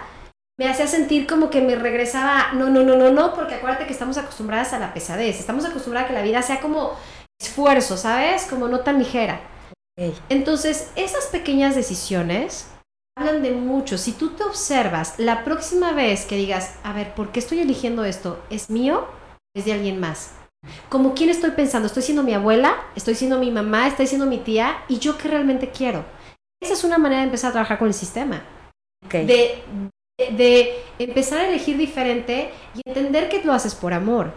me hacía sentir como que me regresaba, no, no, no, no, no, porque acuérdate que estamos acostumbradas a la pesadez, estamos acostumbradas a que la vida sea como esfuerzo, ¿sabes? Como no tan ligera. Entonces, esas pequeñas decisiones hablan de mucho. Si tú te observas, la próxima vez que digas, a ver, ¿por qué estoy eligiendo esto? ¿Es mío? ¿Es de alguien más? Como quién estoy pensando, estoy siendo mi abuela, estoy siendo mi mamá, estoy siendo mi tía, y yo qué realmente quiero. Esa es una manera de empezar a trabajar con el sistema. De, de, empezar a elegir diferente y entender que lo haces por amor.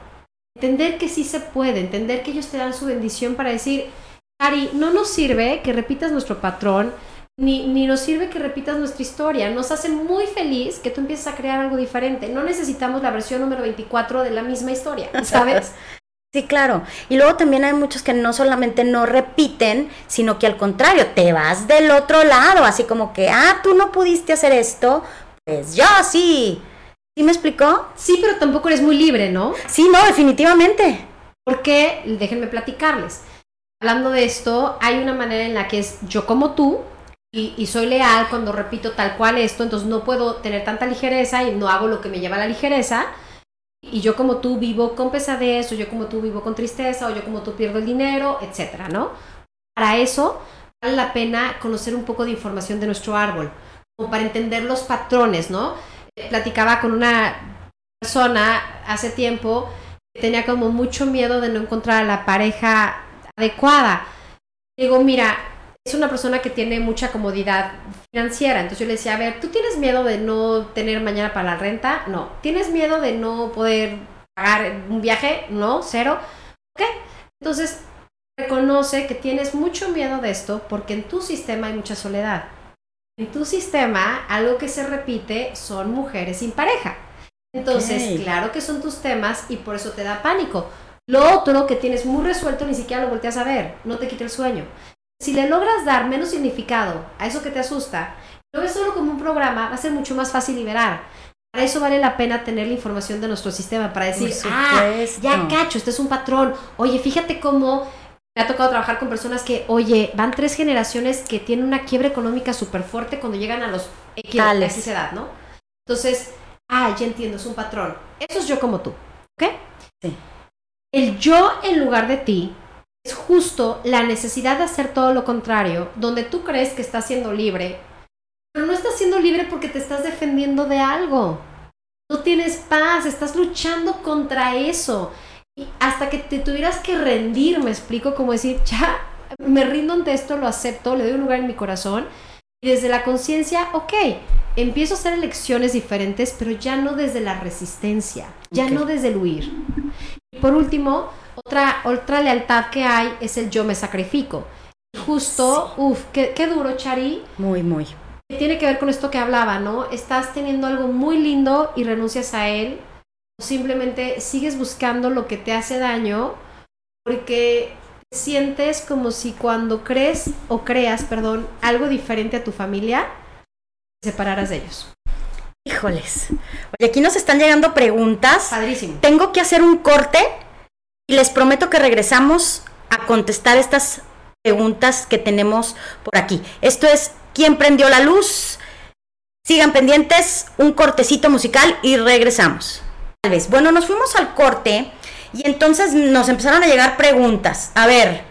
Entender que sí se puede, entender que ellos te dan su bendición para decir, Ari, no nos sirve que repitas nuestro patrón, ni, ni, nos sirve que repitas nuestra historia. Nos hace muy feliz que tú empieces a crear algo diferente. No necesitamos la versión número 24 de la misma historia, [laughs] ¿sabes? Sí, claro. Y luego también hay muchos que no solamente no repiten, sino que al contrario, te vas del otro lado, así como que, ah, tú no pudiste hacer esto, pues yo sí. ¿Sí me explicó? Sí, pero tampoco eres muy libre, ¿no? Sí, no, definitivamente. Porque, déjenme platicarles. Hablando de esto, hay una manera en la que es yo como tú, y, y, soy leal cuando repito tal cual esto, entonces no puedo tener tanta ligereza y no hago lo que me lleva a la ligereza y yo como tú vivo con pesadez, o yo como tú vivo con tristeza, o yo como tú pierdo el dinero, etcétera, ¿no? Para eso vale la pena conocer un poco de información de nuestro árbol, como para entender los patrones, ¿no? Platicaba con una persona hace tiempo que tenía como mucho miedo de no encontrar a la pareja adecuada. Digo, mira, es una persona que tiene mucha comodidad financiera. Entonces yo le decía, a ver, ¿tú tienes miedo de no tener mañana para la renta? No. ¿Tienes miedo de no poder pagar un viaje? No, cero. ¿Ok? Entonces reconoce que tienes mucho miedo de esto porque en tu sistema hay mucha soledad. En tu sistema, algo que se repite son mujeres sin pareja. Entonces, claro que son tus temas y por eso te da pánico. Lo otro que tienes muy resuelto ni siquiera lo volteas a ver, no te quita el sueño. Si le logras dar menos significado a eso que te asusta, lo ves solo como un programa, va a ser mucho más fácil liberar. Para eso vale la pena tener la información de nuestro sistema, para decir, ah, ya cacho, este es un patrón. Oye, fíjate cómo me ha tocado trabajar con personas que, oye, van tres generaciones que tienen una quiebra económica súper fuerte cuando llegan a los X, edad, ¿no? Entonces, ah, ya entiendo, es un patrón. Eso es yo como tú, ¿ok? Sí. El yo en lugar de ti es justo la necesidad de hacer todo lo contrario, donde tú crees que estás siendo libre, pero no estás siendo libre porque te estás defendiendo de algo. No tienes paz, estás luchando contra eso. Y hasta que te tuvieras que rendir, me explico, como decir, [laughs] ya, me rindo ante esto, lo acepto, le doy un lugar en mi corazón. Y desde la conciencia, ok, empiezo a hacer elecciones diferentes, pero ya no desde la resistencia, ya no desde el huir. Y por último, otra, otra lealtad que hay es el yo me sacrifico. Justo, uff, qué, qué duro, Chari. Muy, muy. Tiene que ver con esto que hablaba, ¿no? Estás teniendo algo muy lindo y renuncias a él. O simplemente sigues buscando lo que te hace daño porque sientes como si cuando crees o creas, perdón, algo diferente a tu familia, te separaras de ellos. Híjoles. Oye, aquí nos están llegando preguntas. Padrísimo. Tengo que hacer un corte y les prometo que regresamos a contestar estas preguntas que tenemos por aquí. Esto es ¿Quién prendió la luz? Sigan pendientes, un cortecito musical y regresamos. Tal vez. Bueno, nos fuimos al corte y entonces nos empezaron a llegar preguntas. A ver,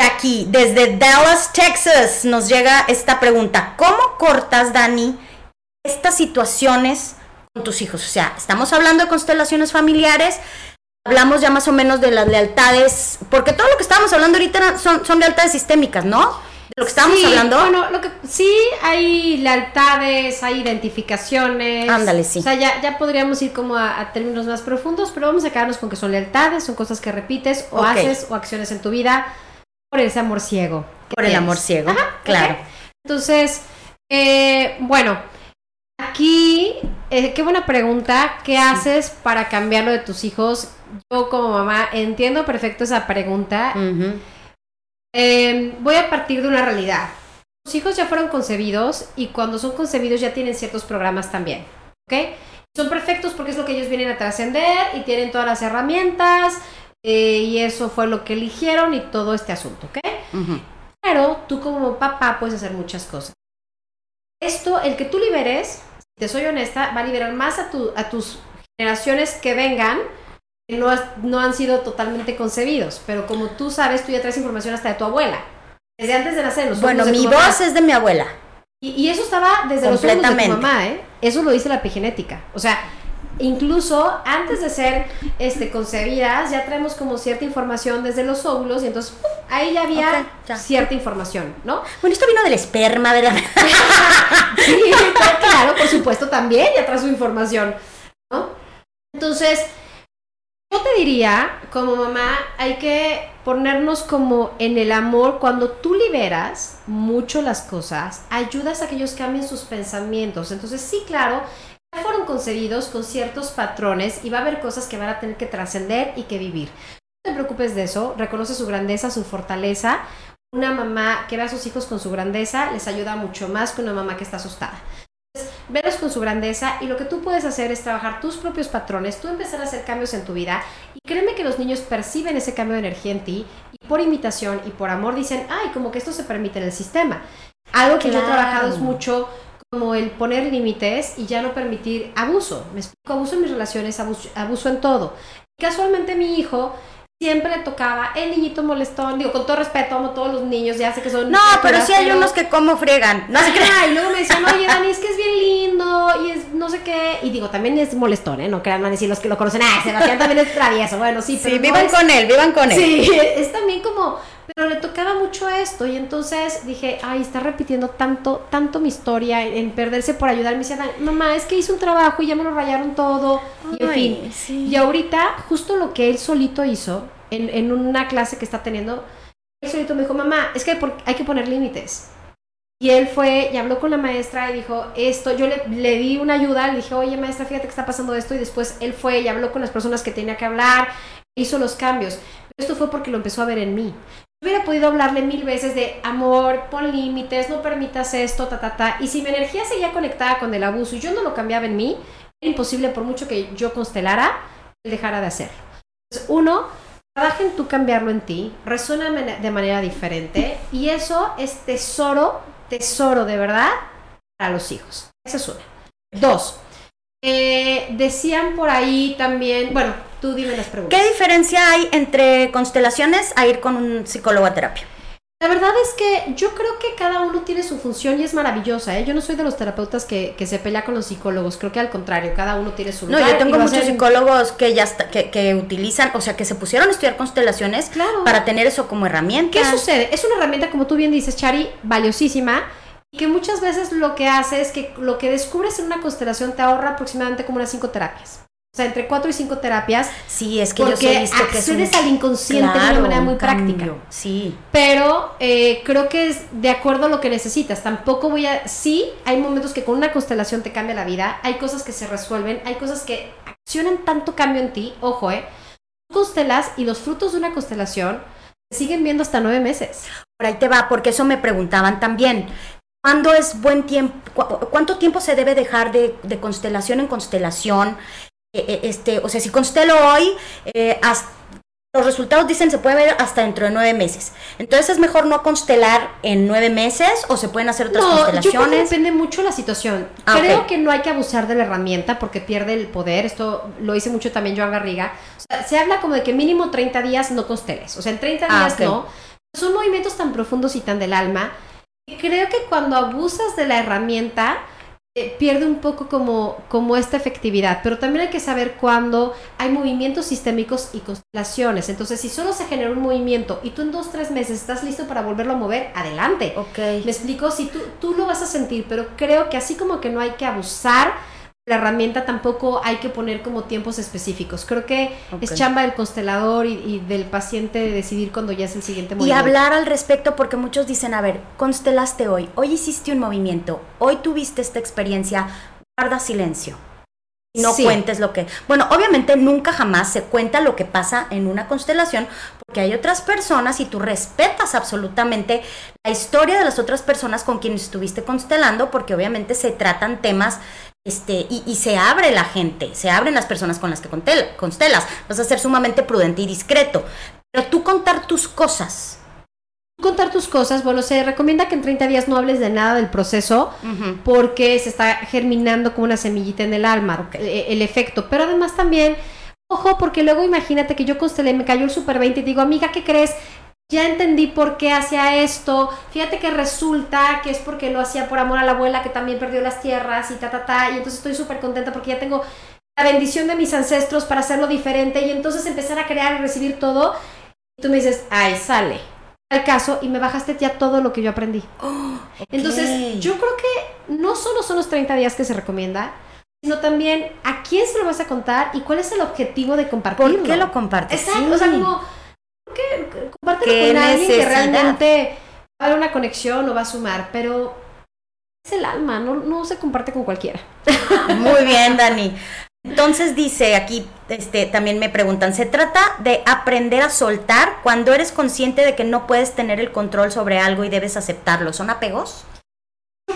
aquí, desde Dallas, Texas, nos llega esta pregunta. ¿Cómo cortas, Dani, estas situaciones con tus hijos? O sea, estamos hablando de constelaciones familiares, hablamos ya más o menos de las lealtades, porque todo lo que estábamos hablando ahorita son, son lealtades sistémicas, ¿no? De lo que estábamos hablando. Bueno, lo que sí hay lealtades, hay identificaciones. Ándale, sí. O sea, ya, ya podríamos ir como a, términos más profundos, pero vamos a quedarnos con que son lealtades, son cosas que repites o haces o acciones en tu vida por ese amor ciego. Por el amor ciego, claro. Entonces, eh, bueno, aquí, eh, qué buena pregunta. ¿Qué haces para cambiarlo de tus hijos? Yo como mamá entiendo perfecto esa pregunta. Em, voy a partir de una realidad. Los hijos ya fueron concebidos y cuando son concebidos ya tienen ciertos programas también. ¿Ok? Son perfectos porque es lo que ellos vienen a trascender y tienen todas las herramientas eh, y eso fue lo que eligieron y todo este asunto. ¿Ok? Pero tú como papá puedes hacer muchas cosas. Esto, el que tú liberes, si te soy honesta, va a liberar más a, tu, a tus generaciones que vengan, que no, no han sido totalmente concebidos. Pero como tú sabes, tú ya traes información hasta de tu abuela. Desde antes de nacer. Los Bueno, de mi mamá. voz es de mi abuela. Y, y eso estaba desde los ojos de tu mamá, ¿eh? Eso lo dice la epigenética. O sea, incluso antes de ser este, concebidas, ya traemos como cierta información desde los óvulos y entonces ¡pum! ahí ya había ya. cierta información, ¿no? Bueno, esto vino del esperma, ¿verdad? [laughs] Sí, claro, por supuesto, también ya trae su información, ¿no? Entonces, yo te diría, como mamá, hay que ponernos como en el amor. Cuando tú liberas mucho las cosas, ayudas a que ellos cambien sus pensamientos. Entonces, sí, claro, ya fueron concebidos con ciertos patrones y va a haber cosas que van a tener que trascender y que vivir. No te preocupes de eso, reconoce su grandeza, su fortaleza. Una mamá que ve a sus hijos con su grandeza les ayuda mucho más que una mamá que está asustada. Velos con su grandeza y lo que tú puedes hacer es trabajar tus propios patrones, tú empezar a hacer cambios en tu vida y créeme que los niños perciben ese cambio de energía en ti y por imitación y por amor dicen, ay, como que esto se permite en el sistema. Algo que yo he trabajado es mucho como el poner límites y ya no permitir abuso. Me explico, abuso en mis relaciones, abuso, abuso en todo. Y casualmente mi hijo siempre le tocaba el niñito molestón, digo, con todo respeto, amo a todos los niños, ya sé que son... No, pero sí hay pero- unos que como friegan. No se crean. Y luego me decían, oye, Dani, es que es bien lindo y es no sé qué. Y digo, también es molestón, ¿eh? No crean, van a decir los que lo conocen, ah, Sebastián también es travieso. Bueno, sí, pero Sí, no vivan es- con él, vivan con él. Sí, [laughs] es también como, pero le tocaba mucho esto y entonces dije, ay, está repitiendo tanto, tanto mi historia en, en perderse por ayudar. Me decía, "Dani, mamá, es que hice un trabajo y ya me lo rayaron todo. Y en Ay, fin, sí. y ahorita, justo lo que él solito hizo en, en una clase que está teniendo, él solito me dijo, mamá, es que hay que poner límites. Y él fue y habló con la maestra y dijo, esto, yo le, le di una ayuda, le dije, oye maestra, fíjate que está pasando esto. Y después él fue y habló con las personas que tenía que hablar, hizo los cambios. Esto fue porque lo empezó a ver en mí. Hubiera podido hablarle mil veces de amor, pon límites, no permitas esto, ta, ta, ta. Y si mi energía seguía conectada con el abuso y yo no lo cambiaba en mí, era imposible por mucho que yo constelara, él dejara de hacerlo. Entonces, uno, trabaja en tú cambiarlo en ti, resuena de manera diferente y eso es tesoro, tesoro de verdad para los hijos. Esa es una. Dos, eh, decían por ahí también, bueno, tú dime las preguntas. ¿Qué diferencia hay entre constelaciones a ir con un psicólogo a terapia? La verdad es que yo creo que cada uno tiene su función y es maravillosa. ¿eh? Yo no soy de los terapeutas que, que se pelea con los psicólogos. Creo que al contrario, cada uno tiene su No, lugar. yo y tengo muchos psicólogos que ya está- que, que utilizan, o sea, que se pusieron a estudiar constelaciones Claro. para tener eso como herramienta. ¿Qué sucede? Es una herramienta, como tú bien dices, Chari, valiosísima. Y que muchas veces lo que hace es que lo que descubres en una constelación te ahorra aproximadamente como unas cinco terapias. O sea, entre cuatro y cinco terapias. Sí, es que yo Porque he visto que es un- accedes al inconsciente de una manera muy un práctica. Sí. Pero eh, creo que es de acuerdo a lo que necesitas. Tampoco voy a... Sí, hay momentos que con una constelación te cambia la vida. Hay cosas que se resuelven. Hay cosas que accionan tanto cambio en ti. Ojo, ¿eh? Tú constelas y los frutos de una constelación se siguen viendo hasta nueve meses. Por ahí te va, porque eso me preguntaban también. ¿Cuándo es buen tiempo? cu- ¿Cuánto tiempo se debe dejar de, de constelación en constelación? Eh, eh, este, o sea, si constelo hoy, eh, hasta- los resultados dicen se puede ver hasta dentro de nueve meses. Entonces es mejor no constelar en nueve meses o se pueden hacer otras No, yo creo que constelaciones. depende mucho la situación. Ah, creo ok. que no hay que abusar de la herramienta porque pierde el poder. Esto lo dice mucho también Joan Garriga. O sea, se habla como de que mínimo 30 días no consteles. O sea, en 30 Ah, días ok. no. Son movimientos tan profundos y tan del alma. Creo que cuando abusas de la herramienta eh, pierde un poco como, como esta efectividad, pero también hay que saber cuándo hay movimientos sistémicos y constelaciones. Entonces, si solo se genera un movimiento y tú en dos, tres meses estás listo para volverlo a mover, adelante. Ok. Me explico, si tú, tú lo vas a sentir, pero creo que así como que no hay que abusar la herramienta, tampoco hay que poner como tiempos específicos. Creo que es chamba del constelador y, y del paciente de decidir cuando ya es el siguiente Y movimiento. hablar al respecto porque muchos dicen, a ver, constelaste hoy, hoy hiciste un movimiento, hoy tuviste esta experiencia, guarda silencio. Y no Sí. cuentes lo que... Bueno, obviamente nunca jamás se cuenta lo que pasa en una constelación porque hay otras personas y tú respetas absolutamente la historia de las otras personas con quienes estuviste constelando porque obviamente se tratan temas este, y, y se abre la gente, se abren las personas con las que constelas. Vas a ser sumamente prudente y discreto. Pero tú contar tus cosas, contar tus cosas, bueno, se recomienda que en 30 días no hables de nada del proceso porque se está germinando como una semillita en el alma, el, efecto. Pero además también, ojo, porque luego imagínate que yo constelé, me cayó el super 20 y digo, amiga, ¿qué crees? Ya entendí por qué hacía esto. Fíjate que resulta que es porque lo hacía por amor a la abuela que también perdió las tierras y ta, ta, ta. Y entonces estoy súper contenta porque ya tengo la bendición de mis ancestros para hacerlo diferente y entonces empezar a crear y recibir todo. Y tú me dices, ay, sale al caso y me bajaste ya todo lo que yo aprendí. Entonces, yo creo que no solo son los 30 días que se recomienda, sino también a quién se lo vas a contar y cuál es el objetivo de compartirlo. ¿Por qué lo compartes? Exacto, Sí. o sea, como, ¿por qué? compártelo ¿Qué con alguien que realmente va a haber una conexión o va a sumar, pero es el alma, no, no se comparte con cualquiera. [laughs] Muy bien, Dani. Entonces dice aquí, este, también me preguntan, ¿se trata de aprender a soltar cuando eres consciente de que no puedes tener el control sobre algo y debes aceptarlo? ¿Son apegos?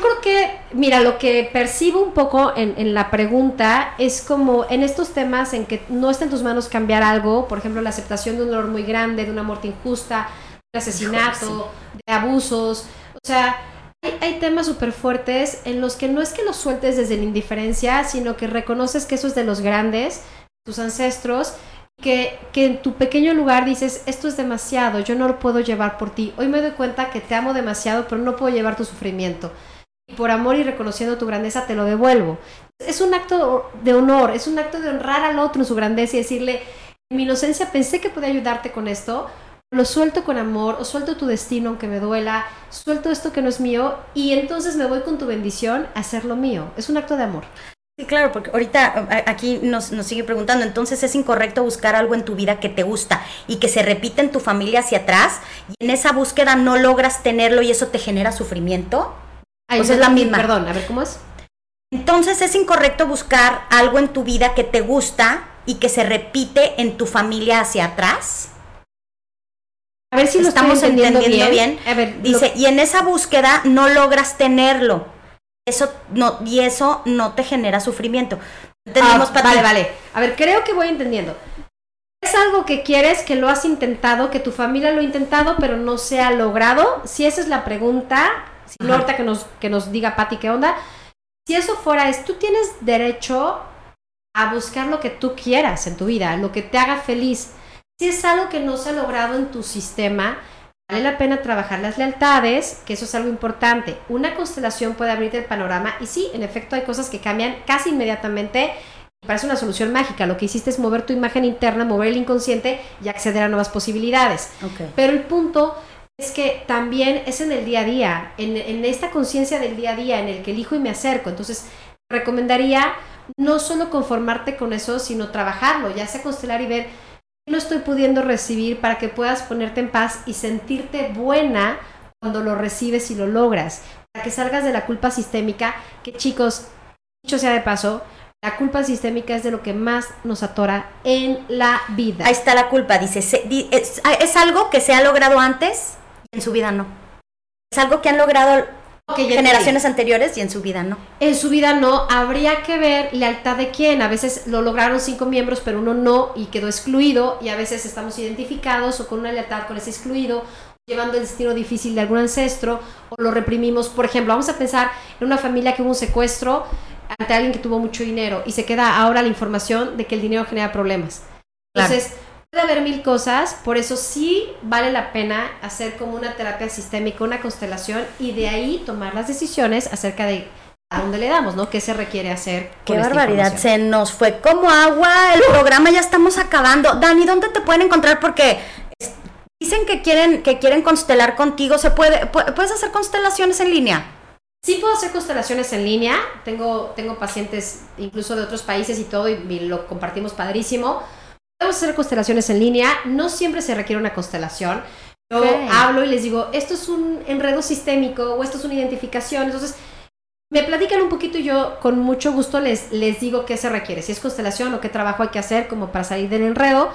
Yo creo que, mira, lo que percibo un poco en, en la pregunta es como en estos temas en que no está en tus manos cambiar algo, por ejemplo, la aceptación de un dolor muy grande, de una muerte injusta, de un asesinato, de abusos, o sea, hay, hay temas súper fuertes en los que no es que los sueltes desde la indiferencia, sino que reconoces que eso es de los grandes, tus ancestros, que, que en tu pequeño lugar dices, esto es demasiado, yo no lo puedo llevar por ti. Hoy me doy cuenta que te amo demasiado, pero no puedo llevar tu sufrimiento. Por amor y reconociendo tu grandeza te lo devuelvo. Es un acto de honor, es un acto de honrar al otro en su grandeza y decirle, en mi inocencia pensé que podía ayudarte con esto, lo suelto con amor, o suelto tu destino aunque me duela, suelto esto que no es mío y entonces me voy con tu bendición a hacer lo mío. Es un acto de amor. Sí, claro, porque ahorita a- aquí nos, nos sigue preguntando, entonces es incorrecto buscar algo en tu vida que te gusta y que se repite en tu familia hacia atrás y en esa búsqueda no logras tenerlo y eso te genera sufrimiento. Ay, O sea, no es la misma. Perdón, a ver, ¿cómo es? Entonces es incorrecto buscar algo en tu vida que te gusta y que se repite en tu familia hacia atrás. A ver si lo Estamos estoy entendiendo, entendiendo bien. bien. A ver, lo- Dice, y en esa búsqueda no logras tenerlo. Eso no, y eso no te genera sufrimiento. Entendimos, Ah, vale, vale. A ver, creo que voy entendiendo. Es algo que quieres, que lo has intentado, que tu familia lo ha intentado, pero no se ha logrado. Si esa es la pregunta, si no Ajá. ahorita que nos, que nos diga Pati qué onda. Si eso fuera, es tú tienes derecho a buscar lo que tú quieras en tu vida, lo que te haga feliz. Si es algo que no se ha logrado en tu sistema, vale la pena trabajar las lealtades, que eso es algo importante. Una constelación puede abrirte el panorama y sí, en efecto hay cosas que cambian casi inmediatamente. Parece una solución mágica. Lo que hiciste es mover tu imagen interna, mover el inconsciente y acceder a nuevas posibilidades. Pero el punto es que también es en el día a día, en, esta conciencia del día a día en el que elijo y me acerco. Entonces, recomendaría no solo conformarte con eso, sino trabajarlo, ya sea constelar y ver qué no estoy pudiendo recibir para que puedas ponerte en paz y sentirte buena cuando lo recibes y lo logras. Para que salgas de la culpa sistémica, que chicos, dicho sea de paso, la culpa sistémica es de lo que más nos atora en la vida. Ahí está la culpa, dice. es, algo que se ha logrado antes en su vida no. Es algo que han logrado generaciones anteriores y en su vida no. En su vida no, habría que ver lealtad de quién. A veces lo lograron cinco miembros, pero uno no y quedó excluido. Y a veces estamos identificados o con una lealtad con ese excluido, llevando el destino difícil de algún ancestro o lo reprimimos. Por ejemplo, vamos a pensar en una familia que hubo un secuestro ante alguien que tuvo mucho dinero y se queda ahora la información de que el dinero genera problemas. Claro. Puede haber mil cosas, por eso sí vale la pena hacer como una terapia sistémica, una constelación y de ahí tomar las decisiones acerca de a dónde le damos, ¿no? ¿Qué se requiere hacer? Qué barbaridad, se nos fue como agua el programa, ya estamos acabando. Dani, ¿dónde te pueden encontrar? Porque dicen que quieren, que quieren constelar contigo. ¿Se puede, pu- ¿Puedes hacer constelaciones en línea? Sí puedo hacer constelaciones en línea, tengo, tengo pacientes incluso de otros países y todo, y, y lo compartimos padrísimo. Podemos hacer constelaciones en línea, no siempre se requiere una constelación. Yo hablo y les digo, esto es un enredo sistémico o esto es una identificación, entonces me platican un poquito y yo con mucho gusto les, les digo qué se requiere, si es constelación o qué trabajo hay que hacer como para salir del enredo.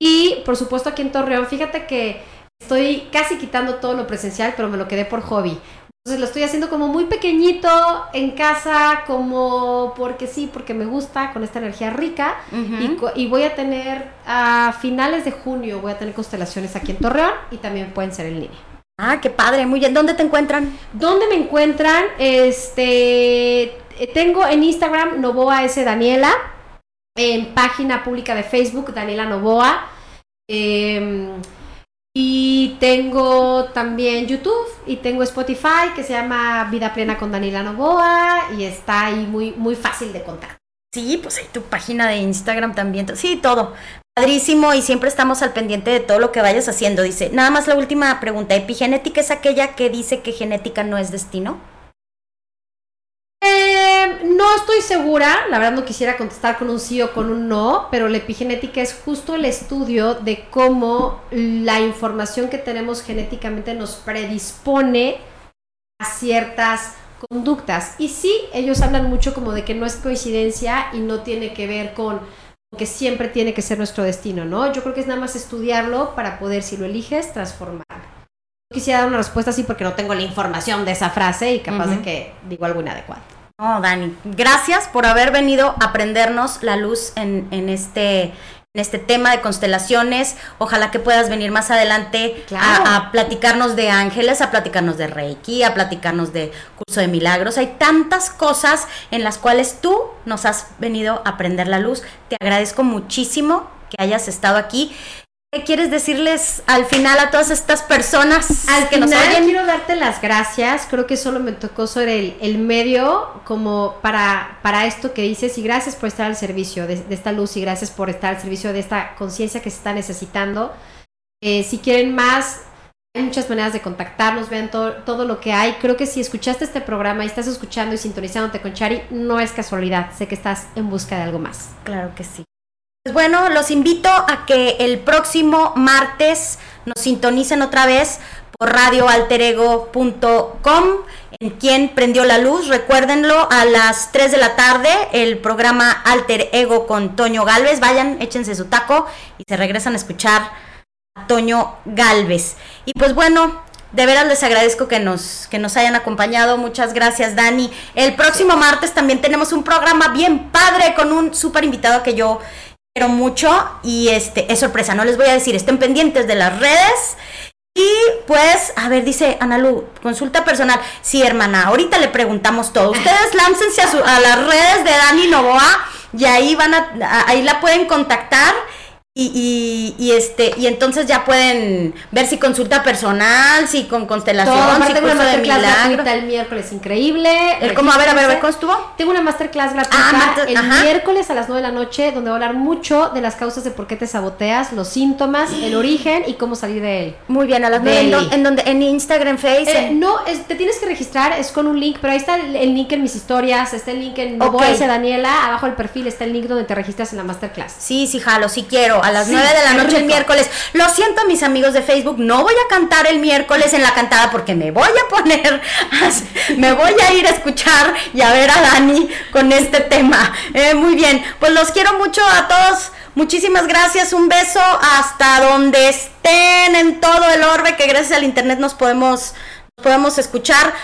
Y por supuesto aquí en Torreón, fíjate que estoy casi quitando todo lo presencial, pero me lo quedé por hobby. Entonces lo estoy haciendo como muy pequeñito en casa, como porque sí, porque me gusta, con esta energía rica. y, y voy a tener a finales de junio, voy a tener constelaciones aquí en Torreón y también pueden ser en línea. Ah, qué padre, muy bien. ¿Dónde te encuentran? ¿Dónde me encuentran? Este, eh, tengo en Instagram Novoa S. Daniela, en página pública de Facebook Daniela Novoa. Em, y tengo también YouTube y tengo Spotify que se llama Vida Plena con Daniela Novoa y está ahí muy, muy fácil de contar. Sí, pues hay tu página de Instagram también. Sí, todo. Padrísimo y siempre estamos al pendiente de todo lo que vayas haciendo. Dice, nada más la última pregunta. ¿Epigenética es aquella que dice que genética no es destino? No estoy segura, la verdad no quisiera contestar con un sí o con un no, pero la epigenética es justo el estudio de cómo la información que tenemos genéticamente nos predispone a ciertas conductas. Y sí, ellos hablan mucho como de que no es coincidencia y no tiene que ver con que siempre tiene que ser nuestro destino, ¿no? Yo creo que es nada más estudiarlo para poder, si lo eliges, transformarlo. No quisiera dar una respuesta así porque no tengo la información de esa frase y capaz de que digo algo inadecuado. No, Dani, gracias por haber venido a prendernos la luz en, en este en este tema de constelaciones. Ojalá que puedas venir más adelante a, a, platicarnos de ángeles, a platicarnos de Reiki, a platicarnos de curso de milagros. Hay tantas cosas en las cuales tú nos has venido a prender la luz. Te agradezco muchísimo que hayas estado aquí. ¿Qué quieres decirles al final a todas estas personas al que final, nos oyen? Quiero darte las gracias. Creo que solo me tocó sobre el, el medio como para, para esto que dices y gracias por estar al servicio de, de esta luz y gracias por estar al servicio de esta conciencia que se está necesitando. Eh, si quieren más, hay muchas maneras de contactarnos, vean todo, todo lo que hay. Creo que si escuchaste este programa y estás escuchando y sintonizándote con Chari, no es casualidad. Sé que estás en busca de algo más. Claro que sí. Pues bueno, los invito a que el próximo martes nos sintonicen otra vez por radioalterego.com en quien prendió la luz, recuérdenlo a las 3 de la tarde, el programa Alter Ego con Toño Galvez, vayan, échense su taco y se regresan a escuchar a Toño Galvez. Y pues bueno, de veras les agradezco que nos, que nos hayan acompañado. Muchas gracias, Dani. El próximo martes también tenemos un programa bien padre con un súper invitado que yo quiero mucho y este es sorpresa, no les voy a decir, estén pendientes de las redes. Y pues, a ver, dice Analu, consulta personal. Sí, hermana, ahorita le preguntamos todo. Ustedes láncense a, su, a las redes de Dani Novoa y ahí van a, ahí la pueden contactar y, y, y, este y entonces ya pueden ver si consulta personal, si con constelación, Todo, si tengo una masterclass gratuita el miércoles increíble. El cómo, a ver, a ver, a ver, ¿cómo estuvo? Tengo una masterclass gratuita Ah, master- el ajá. miércoles a las 9 de la noche donde voy a hablar mucho de las causas de por qué te saboteas, los síntomas, el origen y cómo salir de él. Muy bien, a las nueve, ¿en, Deli. dó- en donde en Instagram, Face, Eh, no, es- te tienes que registrar, es con un link, pero ahí está el, el link en mis historias, está el link en Ok. Novoa S. Daniela, abajo del perfil está el link donde te registras en la masterclass. Sí, sí, jalo, sí quiero. A las Sí, 9 de la noche el miércoles. Lo siento, mis amigos de Facebook, no voy a cantar el miércoles en la cantada porque me voy a poner, me voy a ir a escuchar y a ver a Dani con este tema. Eh, muy bien, pues los quiero mucho a todos. Muchísimas gracias, un beso hasta donde estén en todo el orbe, que gracias al internet nos podemos, nos podemos escuchar.